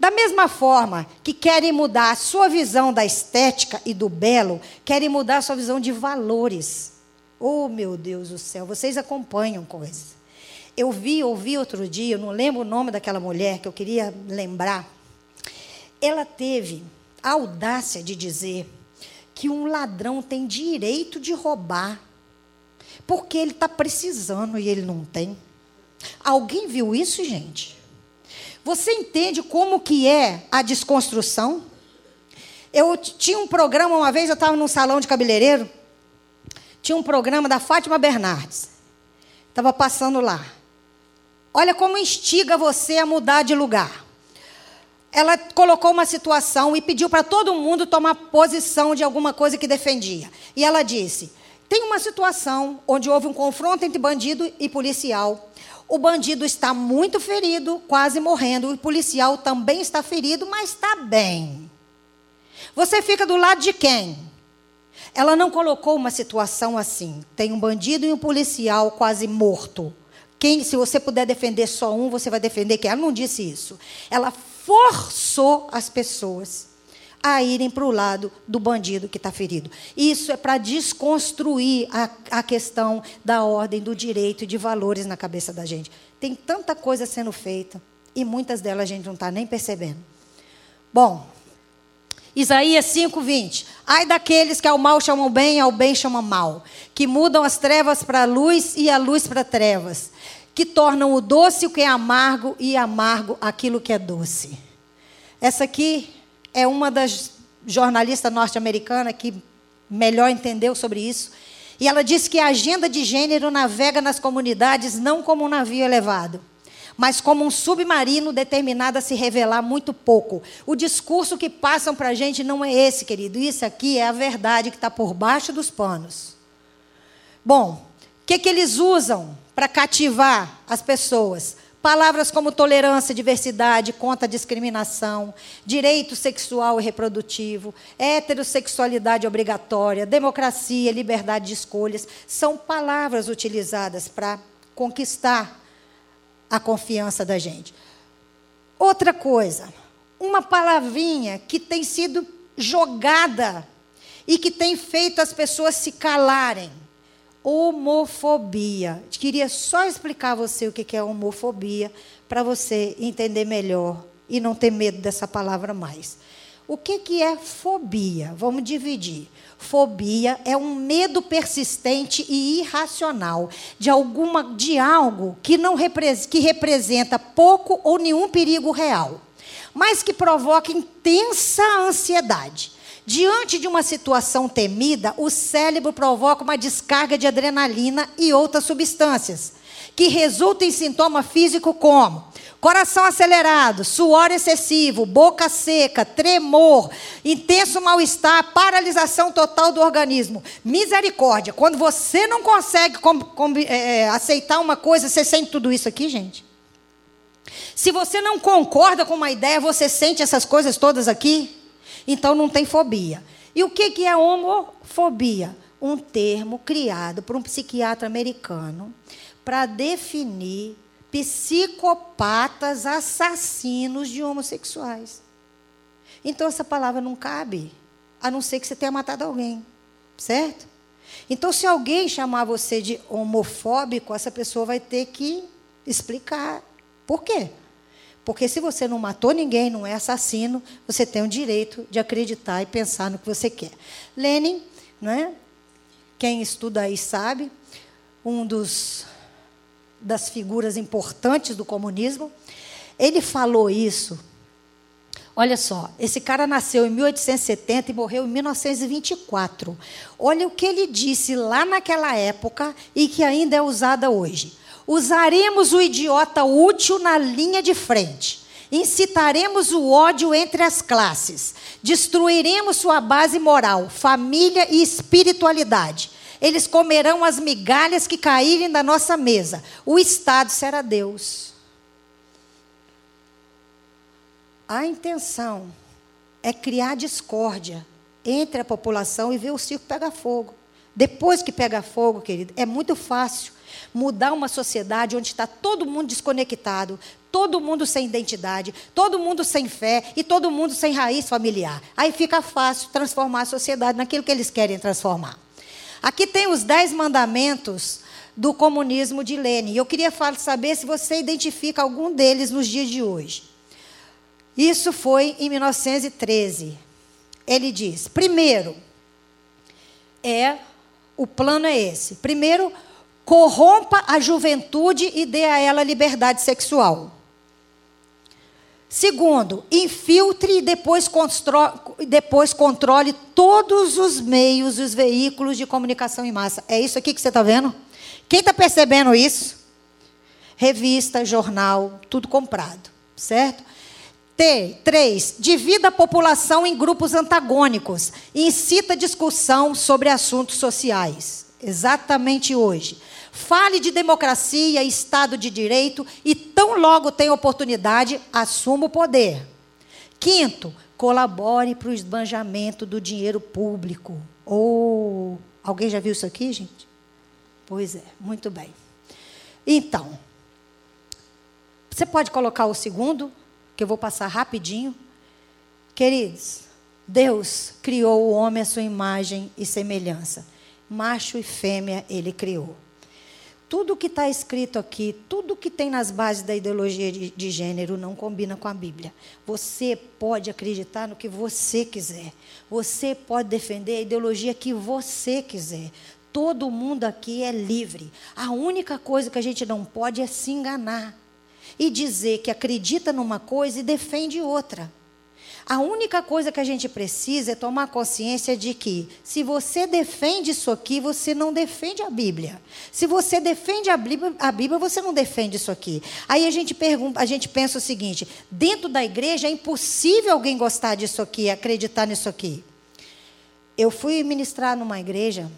Da mesma forma que querem mudar a sua visão da estética e do belo, querem mudar a sua visão de valores. Oh, meu Deus do céu, vocês acompanham coisas. Eu vi, ouvi outro dia, eu não lembro o nome daquela mulher que eu queria lembrar. Ela teve a audácia de dizer que um ladrão tem direito de roubar, porque ele está precisando e ele não tem. Alguém viu isso, gente? Você entende como que é a desconstrução? Eu tinha um programa uma vez, eu estava num salão de cabeleireiro, tinha um programa da Fátima Bernardes. Estava passando lá. Olha como instiga você a mudar de lugar. Ela colocou uma situação e pediu para todo mundo tomar posição de alguma coisa que defendia. E ela disse: tem uma situação onde houve um confronto entre bandido e policial. O bandido está muito ferido, quase morrendo. O policial também está ferido, mas está bem. Você fica do lado de quem? Ela não colocou uma situação assim. Tem um bandido e um policial quase morto. Quem, se você puder defender só um, você vai defender quem? Ela não disse isso. Ela forçou as pessoas a irem para o lado do bandido que está ferido. Isso é para desconstruir a, a questão da ordem, do direito e de valores na cabeça da gente. Tem tanta coisa sendo feita e muitas delas a gente não está nem percebendo. Bom, Isaías 5:20. Ai daqueles que ao mal chamam bem, ao bem chamam mal, que mudam as trevas para a luz e a luz para trevas, que tornam o doce o que é amargo e amargo aquilo que é doce. Essa aqui é uma das jornalistas norte-americanas que melhor entendeu sobre isso. E ela disse que a agenda de gênero navega nas comunidades não como um navio elevado, mas como um submarino determinado a se revelar muito pouco. O discurso que passam para a gente não é esse, querido. Isso aqui é a verdade que está por baixo dos panos. Bom, o que, que eles usam para cativar as pessoas? Palavras como tolerância, diversidade, contra a discriminação, direito sexual e reprodutivo, heterossexualidade obrigatória, democracia, liberdade de escolhas, são palavras utilizadas para conquistar a confiança da gente. Outra coisa, uma palavrinha que tem sido jogada e que tem feito as pessoas se calarem homofobia. Queria só explicar a você o que é homofobia, para você entender melhor e não ter medo dessa palavra mais. O que, é fobia? Vamos dividir. Fobia é um medo persistente e irracional de alguma de algo que não que representa pouco ou nenhum perigo real, mas que provoca intensa ansiedade Diante de uma situação temida, o cérebro provoca uma descarga de adrenalina e outras substâncias, que resultam em sintoma físico como coração acelerado, suor excessivo, boca seca, tremor, intenso mal-estar, paralisação total do organismo. Misericórdia, quando você não consegue com, é, aceitar uma coisa, você sente tudo isso aqui, gente? Se você não concorda com uma ideia, você sente essas coisas todas aqui? Então não tem fobia. E o que, é homofobia? Um termo criado por um psiquiatra americano para definir psicopatas assassinos de homossexuais. Então essa palavra não cabe, a não ser que você tenha matado alguém, certo? Então, se alguém chamar você de homofóbico, essa pessoa vai ter que explicar por quê. Porque se você não matou ninguém, não é assassino, você tem o direito de acreditar e pensar no que você quer. Lenin, né? quem estuda aí sabe, um dos das figuras importantes do comunismo, ele falou isso. Olha só, esse cara nasceu em 1870 e morreu em 1924. Olha o que ele disse lá naquela época e que ainda é usada hoje. Usaremos o idiota útil na linha de frente. Incitaremos o ódio entre as classes. Destruiremos sua base moral, família e espiritualidade. Eles comerão as migalhas que caírem da nossa mesa. O Estado será Deus. A intenção é criar discórdia entre a população e ver o circo pegar fogo. Depois que pega fogo, querido, é muito fácil mudar uma sociedade onde está todo mundo desconectado, todo mundo sem identidade, todo mundo sem fé e todo mundo sem raiz familiar. Aí fica fácil transformar a sociedade naquilo que eles querem transformar. Aqui tem os dez mandamentos do comunismo de Lenin. Eu queria saber se você identifica algum deles nos dias de hoje. Isso foi em 1913. Ele diz: primeiro, é o plano é esse. Primeiro, corrompa a juventude e dê a ela liberdade sexual. Segundo, infiltre e depois, depois controle todos os meios e os veículos de comunicação em massa. É isso aqui que você está vendo? Quem está percebendo isso? Revista, jornal, tudo comprado, certo? T, três, divida a população em grupos antagônicos e incita discussão sobre assuntos sociais. Exatamente hoje. Fale de democracia, Estado de Direito e, tão logo tem oportunidade, assuma o poder. Quinto, colabore para o esbanjamento do dinheiro público. Ou. Oh, alguém já viu isso aqui, gente? Pois é, muito bem. Então, você pode colocar o segundo, que eu vou passar rapidinho. Queridos, Deus criou o homem à sua imagem e semelhança. Macho e fêmea ele criou tudo que está escrito aqui, tudo que tem nas bases da ideologia de, de, gênero não combina com a Bíblia. Você pode acreditar no que você quiser. Você pode defender a ideologia que você quiser. Todo mundo aqui é livre. A única coisa que a gente não pode é se enganar e dizer que acredita numa coisa e defende outra. A única coisa que a gente precisa é tomar consciência de que, se você defende isso aqui, você não defende a Bíblia. Se você defende a Bíblia, a Bíblia você não defende isso aqui. Aí a gente pergunta, a gente pensa o seguinte: dentro da igreja é impossível alguém gostar disso aqui, acreditar nisso aqui. Eu fui ministrar numa igreja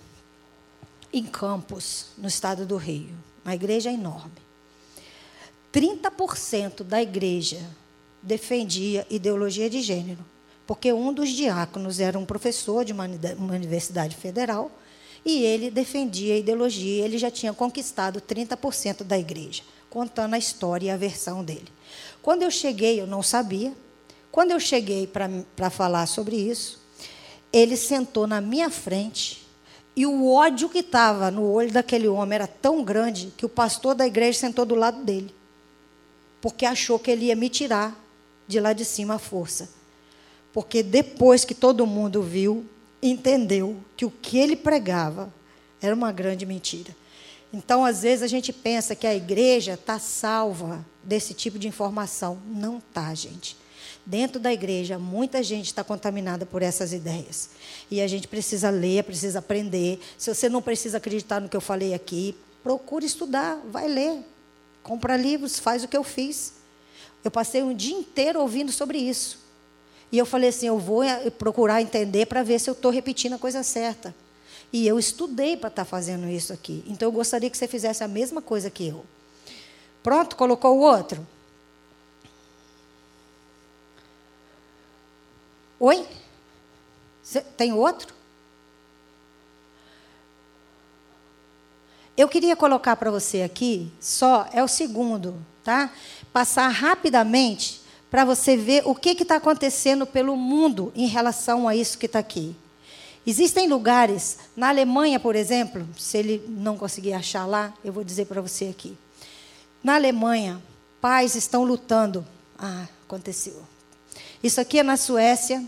em Campos, no estado do Rio, uma igreja enorme. 30% da igreja defendia ideologia de gênero, porque um dos diáconos era um professor de uma universidade federal e ele defendia a ideologia, ele já tinha conquistado 30% da igreja, contando a história e a versão dele. Quando eu cheguei, eu não sabia. Quando eu cheguei para falar sobre isso, ele sentou na minha frente e o ódio que estava no olho daquele homem era tão grande que o pastor da igreja sentou do lado dele, porque achou que ele ia me tirar de lá de cima a força. Porque depois que todo mundo viu, entendeu que o que ele pregava era uma grande mentira. Então, às vezes, a gente pensa que a igreja está salva desse tipo de informação. Não está, gente. Dentro da igreja, muita gente está contaminada por essas ideias. E a gente precisa ler, precisa aprender. Se você não precisa acreditar no que eu falei aqui, procure estudar, vai ler. Compra livros, faz o que eu fiz. Eu passei um dia inteiro ouvindo sobre isso. E eu falei assim: eu vou eh, procurar entender para ver se eu estou repetindo a coisa certa. E eu estudei para estar tá fazendo isso aqui. Então eu gostaria que você fizesse a mesma coisa que eu. Pronto? Colocou o outro? Oi? Tem outro? Eu queria colocar para você aqui, só, é o segundo, tá? Passar rapidamente para você ver o que está acontecendo pelo mundo em relação a isso que está aqui. Existem lugares, na Alemanha, por exemplo, se ele não conseguir achar lá, eu vou dizer para você aqui. Na Alemanha, pais estão lutando. Ah, aconteceu. Isso aqui é na Suécia,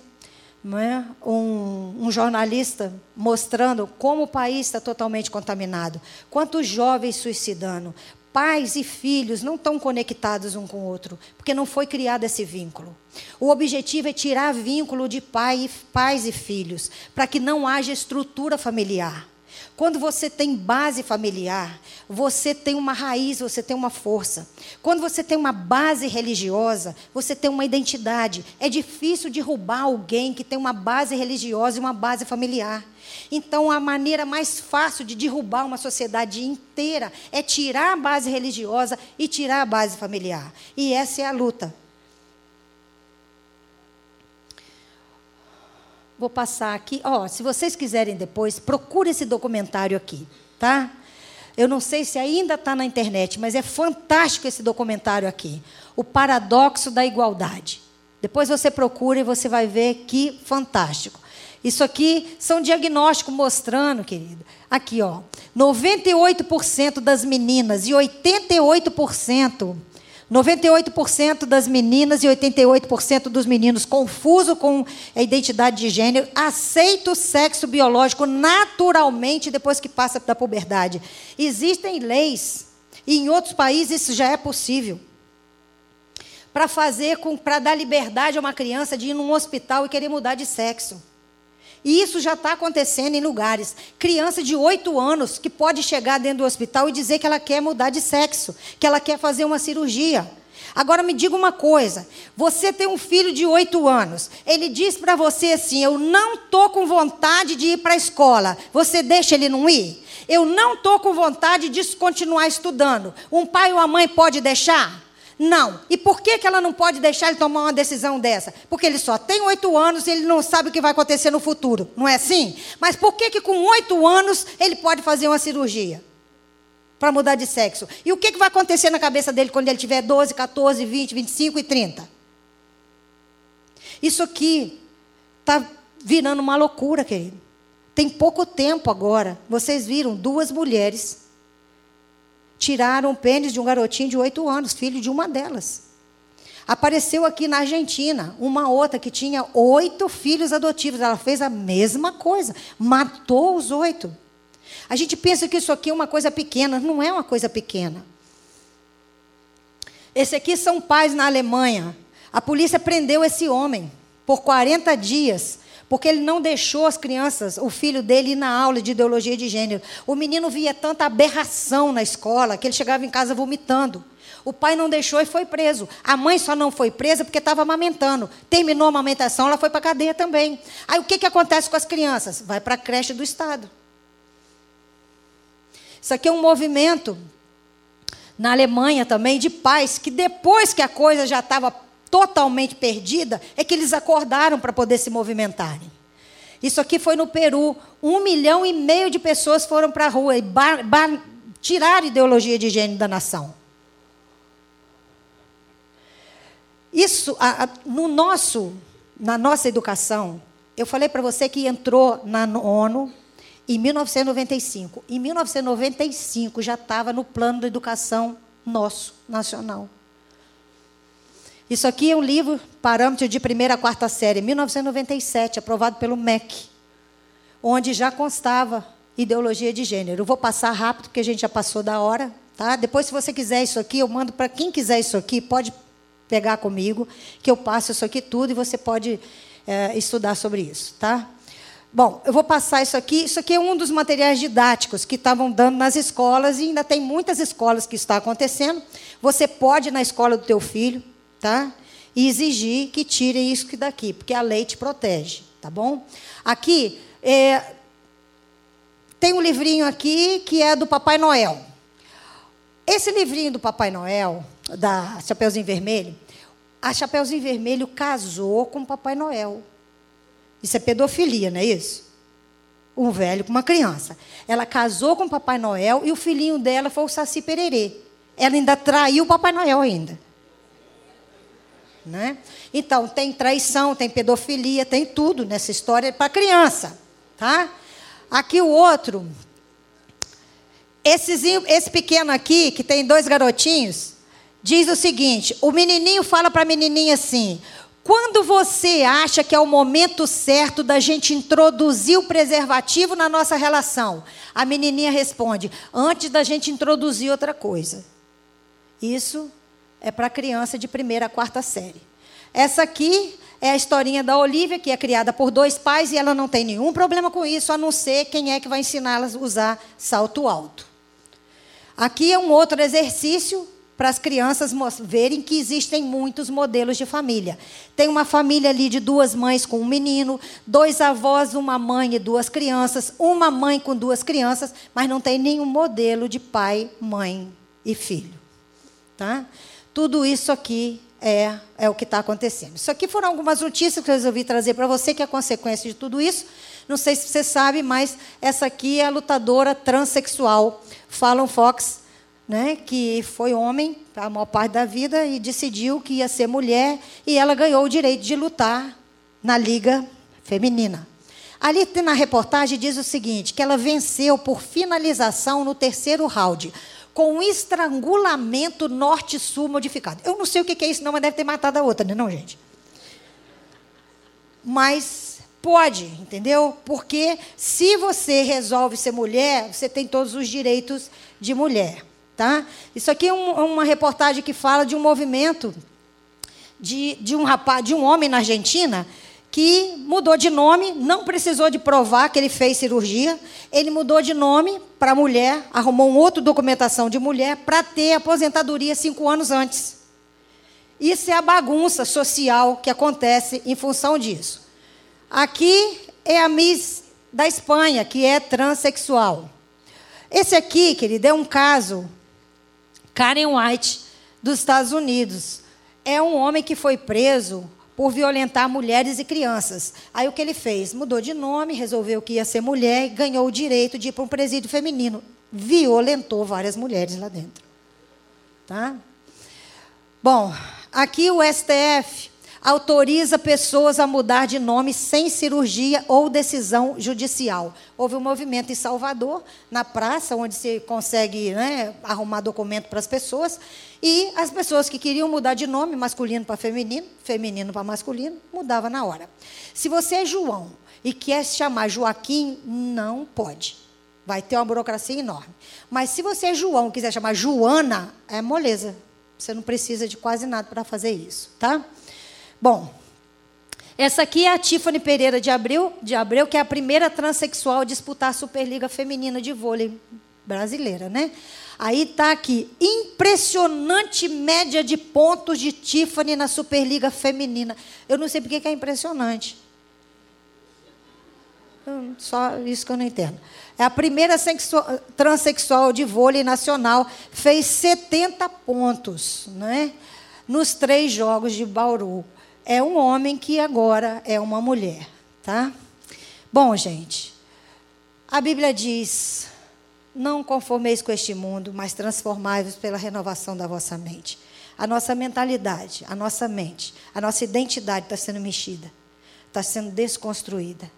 é? um, um, jornalista mostrando como o país está totalmente contaminado. Quantos jovens suicidando. Pais e filhos não estão conectados um com o outro, porque não foi criado esse vínculo. O objetivo é tirar vínculo de pai, pais e filhos, para que não haja estrutura familiar. Quando você tem base familiar, você tem uma raiz, você tem uma força. Quando você tem uma base religiosa, você tem uma identidade. É difícil derrubar alguém que tem uma base religiosa e uma base familiar. Então, a maneira mais fácil de derrubar uma sociedade inteira é tirar a base religiosa e tirar a base familiar. E essa é a luta. Vou passar aqui. Ó, se vocês quiserem depois, procure esse documentário aqui, tá? Eu não sei se ainda está na internet, mas é fantástico esse documentário aqui. O paradoxo da igualdade. Depois você procura e você vai ver que fantástico. Isso aqui são diagnósticos mostrando, querido. Aqui, ó. 98% das meninas e 88% 98% das meninas e 88% dos meninos confuso com a identidade de gênero aceita o sexo biológico naturalmente depois que passa da puberdade. Existem leis e em outros países isso já é possível. Para fazer com para dar liberdade a uma criança de ir num hospital e querer mudar de sexo. E isso já está acontecendo em lugares. Criança de 8 anos que pode chegar dentro do hospital e dizer que ela quer mudar de sexo, que ela quer fazer uma cirurgia. Agora me diga uma coisa: você tem um filho de 8 anos, ele diz para você assim: Eu não estou com vontade de ir para a escola, você deixa ele não ir? Eu não estou com vontade de continuar estudando. Um pai ou uma mãe pode deixar? Não. E por que, que ela não pode deixar ele tomar uma decisão dessa? Porque ele só tem oito anos e ele não sabe o que vai acontecer no futuro. Não é assim? Mas por que, que com oito anos ele pode fazer uma cirurgia? Para mudar de sexo. E o que, que vai acontecer na cabeça dele quando ele tiver 12, 14, 20, 25 e 30? Isso aqui está virando uma loucura, querido. Tem pouco tempo agora. Vocês viram duas mulheres tiraram o pênis de um garotinho de oito anos, filho de uma delas. Apareceu aqui na Argentina uma outra que tinha oito filhos adotivos. Ela fez a mesma coisa, matou os oito. A gente pensa que isso aqui é uma coisa pequena, não é uma coisa pequena. Esse aqui são pais na Alemanha. A polícia prendeu esse homem por 40 dias porque ele não deixou as crianças, o filho dele, ir na aula de ideologia de gênero. O menino via tanta aberração na escola que ele chegava em casa vomitando. O pai não deixou e foi preso. A mãe só não foi presa porque estava amamentando. Terminou a amamentação, ela foi para a cadeia também. Aí o que, que acontece com as crianças? Vai para a creche do Estado. Isso aqui é um movimento na Alemanha também de pais que depois que a coisa já estava totalmente perdida, é que eles acordaram para poder se movimentarem. Isso aqui foi no Peru. Um milhão e meio de pessoas foram para a rua e bar, bar, tiraram a ideologia de gênero da nação. Isso, a, a, no nosso, na nossa educação, eu falei para você que entrou na ONU em 1995. Em 1995 já estava no plano de educação nosso, nacional. Isso aqui é um livro, parâmetro de primeira a quarta série, 1997, aprovado pelo MEC, onde já constava ideologia de gênero. Eu vou passar rápido, porque a gente já passou da hora. Tá? Depois, se você quiser isso aqui, eu mando para quem quiser isso aqui, pode pegar comigo, que eu passo isso aqui tudo e você pode é, estudar sobre isso, tá? Bom, eu vou passar isso aqui. Isso aqui é um dos materiais didáticos que estavam dando nas escolas e ainda tem muitas escolas que está acontecendo. Você pode ir na escola do teu filho, tá? E exigir que tirem isso daqui, porque a lei te protege, tá bom? Aqui é, tem um livrinho aqui que é do Papai Noel. Esse livrinho do Papai Noel, da Chapeuzinho Vermelho, a Chapeuzinho Vermelho casou com o Papai Noel. Isso é pedofilia, não é isso? Um velho com uma criança. Ela casou com o Papai Noel e o filhinho dela foi o Saci Pererê. Ela ainda traiu o Papai Noel ainda. Né? Então, tem traição, tem pedofilia, tem tudo nessa história para criança. Tá? Aqui o outro. Esse pequeno aqui, que tem dois garotinhos, diz o seguinte: o menininho fala para a menininha assim: quando você acha que é o momento certo da gente introduzir o preservativo na nossa relação? A menininha responde: antes da gente introduzir outra coisa. Isso é para criança de primeira a quarta série. Essa aqui é a historinha da Olivia, que é criada por dois pais e ela não tem nenhum problema com isso, a não ser quem é que vai ensiná-la a usar salto alto. Aqui é um outro exercício para as crianças verem que existem muitos modelos de família. Tem uma família ali de duas mães com um menino, dois avós, uma mãe e duas crianças, uma mãe com duas crianças, mas não tem nenhum modelo de pai, mãe e filho. Tá? Tudo isso aqui é, é o que está acontecendo. Isso aqui foram algumas notícias que eu resolvi trazer para você, que é a consequência de tudo isso. Não sei se você sabe, mas essa aqui é a lutadora transexual, Fallon Fox, né, que foi homem a maior parte da vida e decidiu que ia ser mulher e ela ganhou o direito de lutar na liga feminina. Ali na reportagem diz o seguinte, que ela venceu por finalização no terceiro round, com um estrangulamento norte-sul modificado. Eu não sei o que é isso, não, mas deve ter matado a outra, né, não, gente? Mas pode, entendeu? Porque se você resolve ser mulher, você tem todos os direitos de mulher. Tá? Isso aqui é um, uma reportagem que fala de um movimento de, de um rapaz, de um homem na Argentina que mudou de nome, não precisou de provar que ele fez cirurgia, ele mudou de nome para mulher, arrumou uma outra documentação de mulher para ter aposentadoria cinco anos antes. Isso é a bagunça social que acontece em função disso. Aqui é a Miss da Espanha, que é transexual. Esse aqui, querido, é um caso Karen White, dos Estados Unidos. É um homem que foi preso por violentar mulheres e crianças. Aí o que ele fez? Mudou de nome, resolveu que ia ser mulher e ganhou o direito de ir para um presídio feminino. Violentou várias mulheres lá dentro. Tá? Bom, aqui o STF autoriza pessoas a mudar de nome sem cirurgia ou decisão judicial. Houve um movimento em Salvador, na praça, onde se consegue né, arrumar documento para as pessoas, e as pessoas que queriam mudar de nome, masculino para feminino, feminino para masculino, mudava na hora. Se você é João e quer se chamar Joaquim, não pode. Vai ter uma burocracia enorme. Mas se você é João e quiser chamar Joana, é moleza. Você não precisa de quase nada para fazer isso, tá? Bom, essa aqui é a Tiffany Pereira de Abreu, de Abreu, que é a primeira transexual a disputar a Superliga Feminina de Vôlei brasileira, né? Aí está aqui, impressionante média de pontos de Tiffany na Superliga Feminina. Eu não sei porque que é impressionante. Só isso que eu não entendo. É a primeira transexual de vôlei nacional, fez 70 pontos, né? Nos três jogos de Bauru é um homem que agora é uma mulher, tá? Bom, gente, a Bíblia diz: não conformeis com este mundo, mas transformai-vos pela renovação da vossa mente. A nossa mentalidade, a nossa mente, a nossa identidade está sendo mexida, está sendo desconstruída.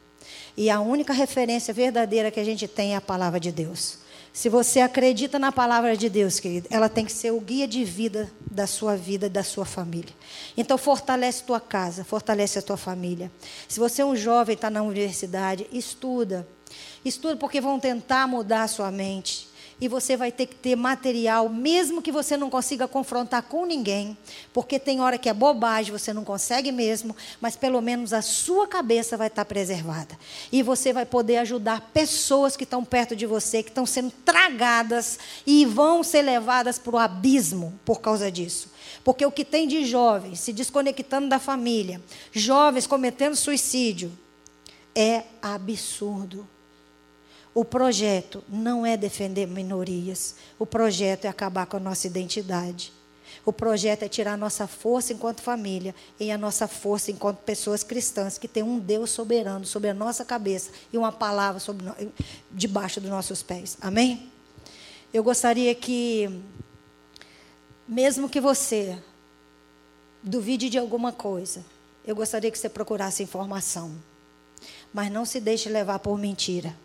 E a única referência verdadeira que a gente tem é a palavra de Deus. Se você acredita na palavra de Deus, querido, ela tem que ser o guia de vida da sua vida, da sua família. Então, fortalece tua casa, fortalece a tua família. Se você é um jovem, está na universidade, estuda. Estuda porque vão tentar mudar a sua mente. E você vai ter que ter material, mesmo que você não consiga confrontar com ninguém, porque tem hora que é bobagem, você não consegue mesmo, mas pelo menos a sua cabeça vai estar preservada. E você vai poder ajudar pessoas que estão perto de você, que estão sendo tragadas e vão ser levadas para o abismo por causa disso. Porque o que tem de jovens se desconectando da família, jovens cometendo suicídio, é absurdo. O projeto não é defender minorias. O projeto é acabar com a nossa identidade. O projeto é tirar a nossa força enquanto família e a nossa força enquanto pessoas cristãs que têm um Deus soberano sobre a nossa cabeça e uma palavra sobre, debaixo dos nossos pés. Amém? Eu gostaria que, mesmo que você duvide de alguma coisa, eu gostaria que você procurasse informação. Mas não se deixe levar por mentira.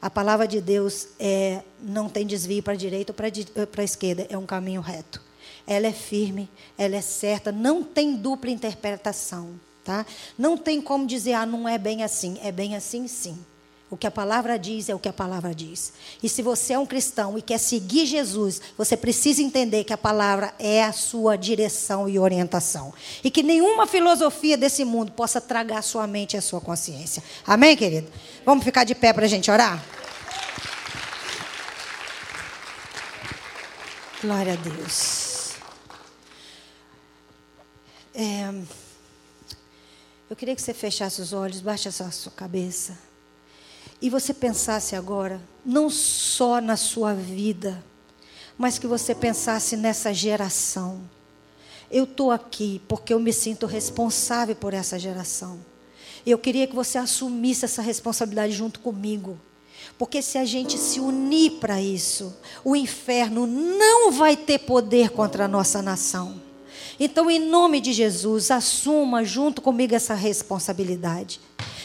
A palavra de Deus é, não tem desvio para a direita ou para a esquerda, é um caminho reto. Ela é firme, ela é certa, não tem dupla interpretação. Tá? Não tem como dizer, ah, não é bem assim. É bem assim, sim. O que a palavra diz é o que a palavra diz. E se você é um cristão e quer seguir Jesus, você precisa entender que a palavra é a sua direção e orientação. E que nenhuma filosofia desse mundo possa tragar sua mente e a sua consciência. Amém, querido? Vamos ficar de pé para a gente orar? Glória a Deus. É, eu queria que você fechasse os olhos, baixe a sua cabeça e você pensasse agora, não só na sua vida, mas que você pensasse nessa geração. Eu estou aqui porque eu me sinto responsável por essa geração. Eu queria que você assumisse essa responsabilidade junto comigo. Porque se a gente se unir para isso, o inferno não vai ter poder contra a nossa nação. Então, em nome de Jesus, assuma junto comigo essa responsabilidade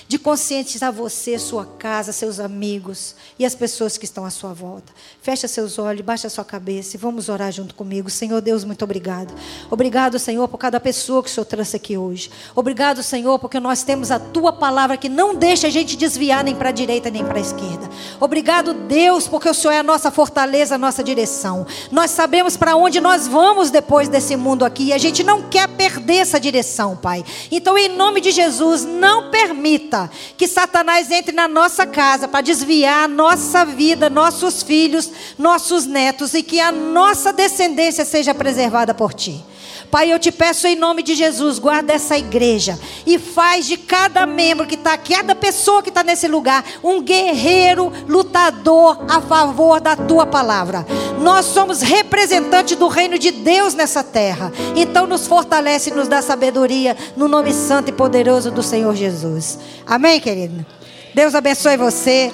de conscientizar você, sua casa, seus amigos e as pessoas que estão à sua volta. Fecha seus olhos, baixa sua cabeça e vamos orar junto comigo. Senhor Deus, muito obrigado. Obrigado, Senhor, por cada pessoa que o Senhor trouxe aqui hoje. Obrigado, Senhor, porque nós temos a tua palavra que não deixa a gente desviar nem para a direita nem para a esquerda. Obrigado, Deus, porque o Senhor é a nossa fortaleza, a nossa direção. Nós sabemos para onde nós vamos depois desse mundo aqui e a gente não quer perder essa direção, Pai. Então, em nome de Jesus, não permita que Satanás entre na nossa casa para desviar nossa vida, nossos filhos, nossos netos e que a nossa descendência seja preservada por Ti. Pai, eu te peço em nome de Jesus, guarda essa igreja e faz de cada membro que está aqui, cada pessoa que está nesse lugar, um guerreiro lutador a favor da tua palavra. Nós somos representantes do reino de Deus nessa terra. Então nos fortalece e nos dá sabedoria no nome santo e poderoso do Senhor Jesus. Amém, querido? Deus abençoe você.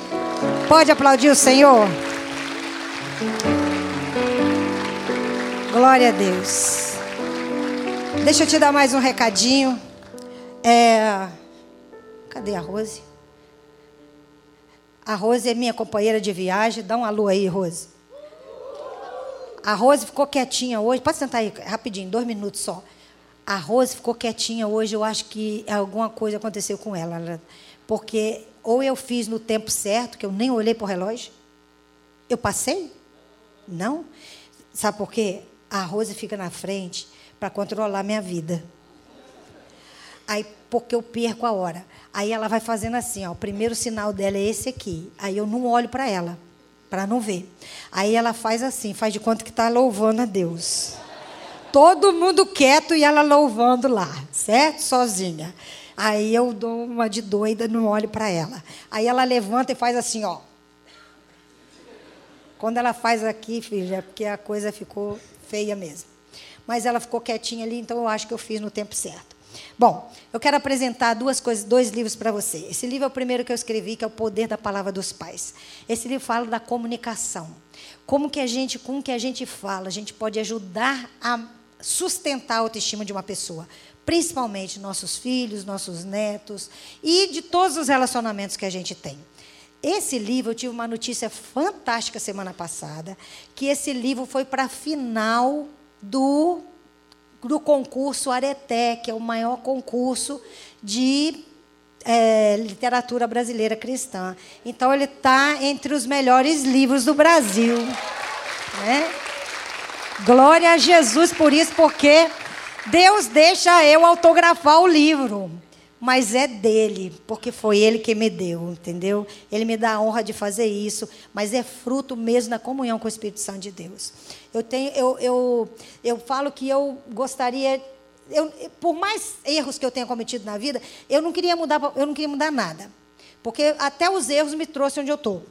Pode aplaudir o Senhor. Glória a Deus. Deixa eu te dar mais um recadinho. É... Cadê a Rose? A Rose é minha companheira de viagem. Dá um alô aí, Rose. A Rose ficou quietinha hoje. Pode sentar aí, rapidinho, dois minutos só. A Rose ficou quietinha hoje. Eu acho que alguma coisa aconteceu com ela. Porque ou eu fiz no tempo certo, que eu nem olhei para o relógio. Eu passei? Não. Sabe por quê? A Rose fica na frente para controlar minha vida. Aí, porque eu perco a hora. Aí ela vai fazendo assim, ó, o primeiro sinal dela é esse aqui. Aí eu não olho para ela, para não ver. Aí ela faz assim, faz de conta que está louvando a Deus. Todo mundo quieto e ela louvando lá, certo? Sozinha. Aí eu dou uma de doida, não olho para ela. Aí ela levanta e faz assim, ó. Quando ela faz aqui, filha, é porque a coisa ficou feia mesmo mas ela ficou quietinha ali, então eu acho que eu fiz no tempo certo. Bom, eu quero apresentar duas coisas, dois livros para você. Esse livro é o primeiro que eu escrevi, que é o Poder da Palavra dos Pais. Esse livro fala da comunicação. Como que a gente, com que a gente fala, a gente pode ajudar a sustentar a autoestima de uma pessoa, principalmente nossos filhos, nossos netos e de todos os relacionamentos que a gente tem. Esse livro, eu tive uma notícia fantástica semana passada, que esse livro foi para a final do, do concurso Areté, que é o maior concurso de é, literatura brasileira cristã. Então ele está entre os melhores livros do Brasil. Né? Glória a Jesus por isso, porque Deus deixa eu autografar o livro. Mas é dele, porque foi ele que me deu, entendeu? Ele me dá a honra de fazer isso, mas é fruto mesmo da comunhão com o Espírito Santo de Deus. Eu tenho, eu, eu, eu falo que eu gostaria eu, por mais erros que eu tenha cometido na vida, eu não queria mudar, eu não queria mudar nada. Porque até os erros me trouxeram onde eu estou.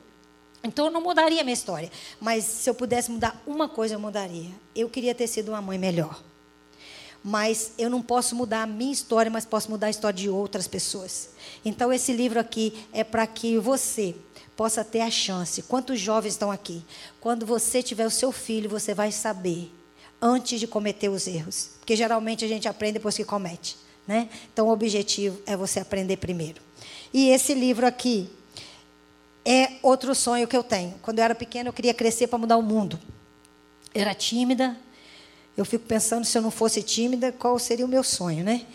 Então eu não mudaria a minha história. Mas se eu pudesse mudar uma coisa, eu mudaria. Eu queria ter sido uma mãe melhor. Mas eu não posso mudar a minha história, mas posso mudar a história de outras pessoas. Então esse livro aqui é para que você possa ter a chance. Quantos jovens estão aqui? Quando você tiver o seu filho, você vai saber antes de cometer os erros. Porque geralmente a gente aprende depois que comete. Né? Então o objetivo é você aprender primeiro. E esse livro aqui é outro sonho que eu tenho. Quando eu era pequena, eu queria crescer para mudar o mundo. Era tímida. Eu fico pensando, se eu não fosse tímida, qual seria o meu sonho, né?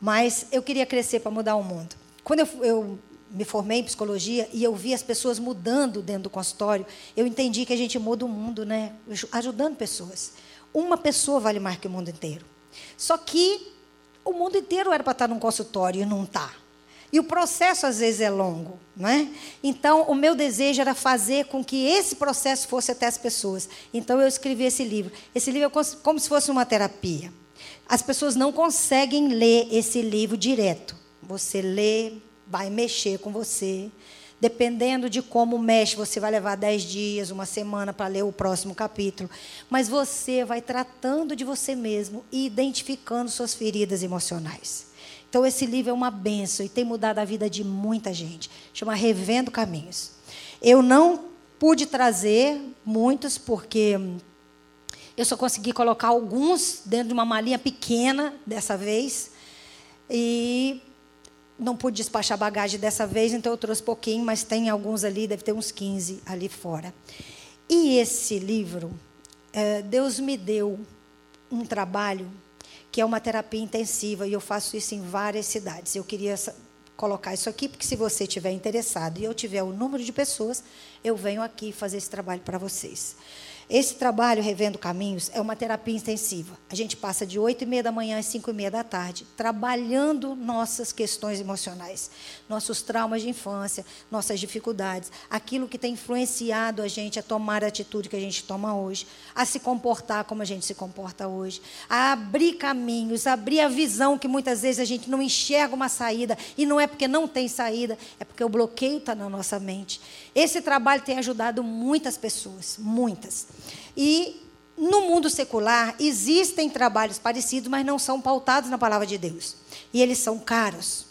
Mas eu queria crescer para mudar o mundo. Quando eu, eu me formei em psicologia e eu vi as pessoas mudando dentro do consultório, eu entendi que a gente muda o mundo, né? Ajudando pessoas. Uma pessoa vale mais que o mundo inteiro. Só que o mundo inteiro era para estar num consultório e não está. E o processo às vezes é longo, não é? Então, o meu desejo era fazer com que esse processo fosse até as pessoas. Então, eu escrevi esse livro. Esse livro é como se fosse uma terapia. As pessoas não conseguem ler esse livro direto. Você lê, vai mexer com você. Dependendo de como mexe, você vai levar dez dias, uma semana para ler o próximo capítulo. Mas você vai tratando de você mesmo e identificando suas feridas emocionais. Então, esse livro é uma benção e tem mudado a vida de muita gente. Chama Revendo Caminhos. Eu não pude trazer muitos, porque eu só consegui colocar alguns dentro de uma malinha pequena dessa vez. E não pude despachar bagagem dessa vez, então eu trouxe pouquinho, mas tem alguns ali, deve ter uns 15 ali fora. E esse livro, é, Deus me deu um trabalho que é uma terapia intensiva, e eu faço isso em várias cidades. Eu queria colocar isso aqui, porque se você estiver interessado e eu tiver o número de pessoas, eu venho aqui fazer esse trabalho para vocês. Esse trabalho, Revendo Caminhos, é uma terapia intensiva. A gente passa de 8 e meia da manhã às 5 e meia da tarde, trabalhando nossas questões emocionais, nossos traumas de infância, nossas dificuldades, aquilo que tem influenciado a gente a tomar a atitude que a gente toma hoje, a se comportar como a gente se comporta hoje, a abrir caminhos, abrir a visão que muitas vezes a gente não enxerga uma saída, e não é porque não tem saída, é porque o bloqueio está na nossa mente. Esse trabalho tem ajudado muitas pessoas, muitas. E no mundo secular existem trabalhos parecidos, mas não são pautados na palavra de Deus. E eles são caros.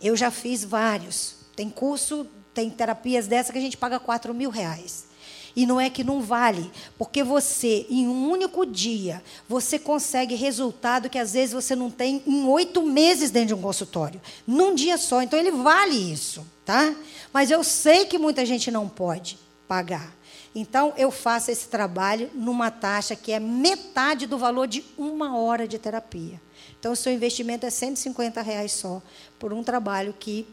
Eu já fiz vários. Tem curso, tem terapias dessa que a gente paga 4 mil reais. E não é que não vale, porque você, em um único dia, você consegue resultado que às vezes você não tem em oito meses dentro de um consultório. Num dia só. Então ele vale isso, tá? Mas eu sei que muita gente não pode pagar. Então, eu faço esse trabalho numa taxa que é metade do valor de uma hora de terapia. Então, o seu investimento é 150 reais só por um trabalho que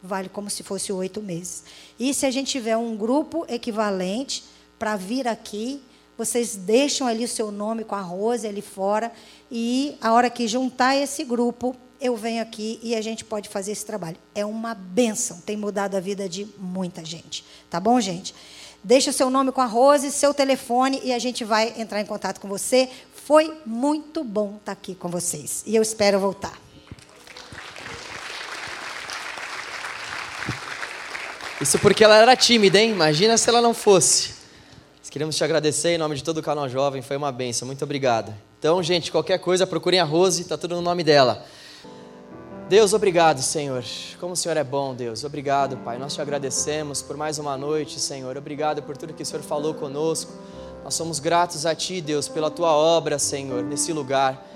vale como se fosse oito meses. E se a gente tiver um grupo equivalente para vir aqui, vocês deixam ali o seu nome com a Rose ali fora e a hora que juntar esse grupo, eu venho aqui e a gente pode fazer esse trabalho. É uma benção, tem mudado a vida de muita gente. Tá bom, gente? Deixa o seu nome com a Rose, seu telefone e a gente vai entrar em contato com você. Foi muito bom estar aqui com vocês e eu espero voltar. Isso porque ela era tímida, hein? Imagina se ela não fosse. queremos te agradecer em nome de todo o canal Jovem, foi uma benção. Muito obrigado. Então, gente, qualquer coisa, procurem a Rose, está tudo no nome dela. Deus, obrigado, Senhor. Como o Senhor é bom, Deus. Obrigado, Pai. Nós te agradecemos por mais uma noite, Senhor. Obrigado por tudo que o Senhor falou conosco. Nós somos gratos a Ti, Deus, pela Tua obra, Senhor, nesse lugar.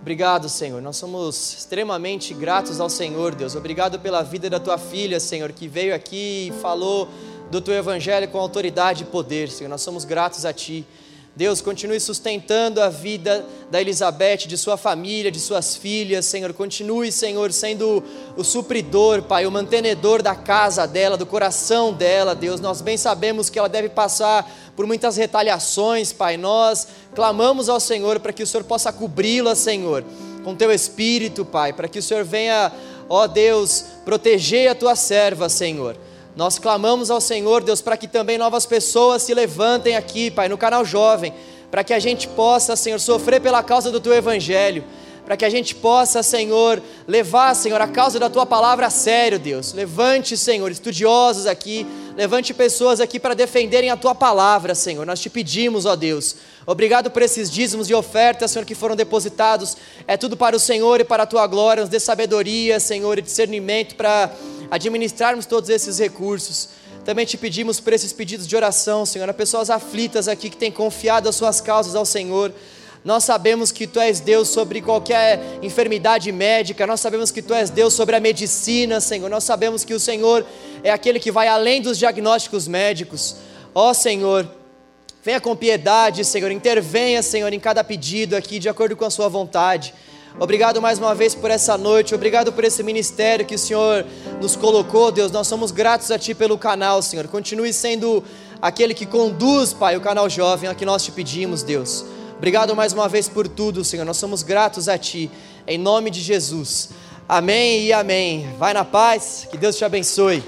Obrigado, Senhor. Nós somos extremamente gratos ao Senhor, Deus. Obrigado pela vida da Tua filha, Senhor, que veio aqui e falou do Teu Evangelho com autoridade e poder, Senhor. Nós somos gratos a Ti. Deus, continue sustentando a vida da Elizabeth, de sua família, de suas filhas, Senhor. Continue, Senhor, sendo o supridor, Pai, o mantenedor da casa dela, do coração dela, Deus. Nós bem sabemos que ela deve passar por muitas retaliações, Pai. Nós clamamos ao Senhor para que o Senhor possa cobri-la, Senhor, com teu espírito, Pai, para que o Senhor venha, ó Deus, proteger a tua serva, Senhor. Nós clamamos ao Senhor, Deus, para que também novas pessoas se levantem aqui, Pai, no canal Jovem para que a gente possa, Senhor, sofrer pela causa do Teu Evangelho, para que a gente possa, Senhor, levar, Senhor, a causa da Tua palavra a sério, Deus. Levante, Senhor, estudiosos aqui, levante pessoas aqui para defenderem a Tua palavra, Senhor. Nós te pedimos, ó Deus. Obrigado por esses dízimos e ofertas, Senhor, que foram depositados. É tudo para o Senhor e para a Tua glória. Nos dê sabedoria, Senhor, e discernimento para administrarmos todos esses recursos. Também te pedimos por esses pedidos de oração, Senhor, a pessoas aflitas aqui que têm confiado as suas causas ao Senhor. Nós sabemos que Tu és Deus sobre qualquer enfermidade médica, nós sabemos que Tu és Deus sobre a medicina, Senhor. Nós sabemos que o Senhor é aquele que vai além dos diagnósticos médicos. Ó Senhor, venha com piedade, Senhor, intervenha, Senhor, em cada pedido aqui, de acordo com a Sua vontade. Obrigado mais uma vez por essa noite, obrigado por esse ministério que o Senhor nos colocou, Deus. Nós somos gratos a Ti pelo canal, Senhor. Continue sendo aquele que conduz, Pai, o canal jovem, a que nós te pedimos, Deus. Obrigado mais uma vez por tudo, Senhor. Nós somos gratos a Ti, em nome de Jesus. Amém e amém. Vai na paz, que Deus te abençoe.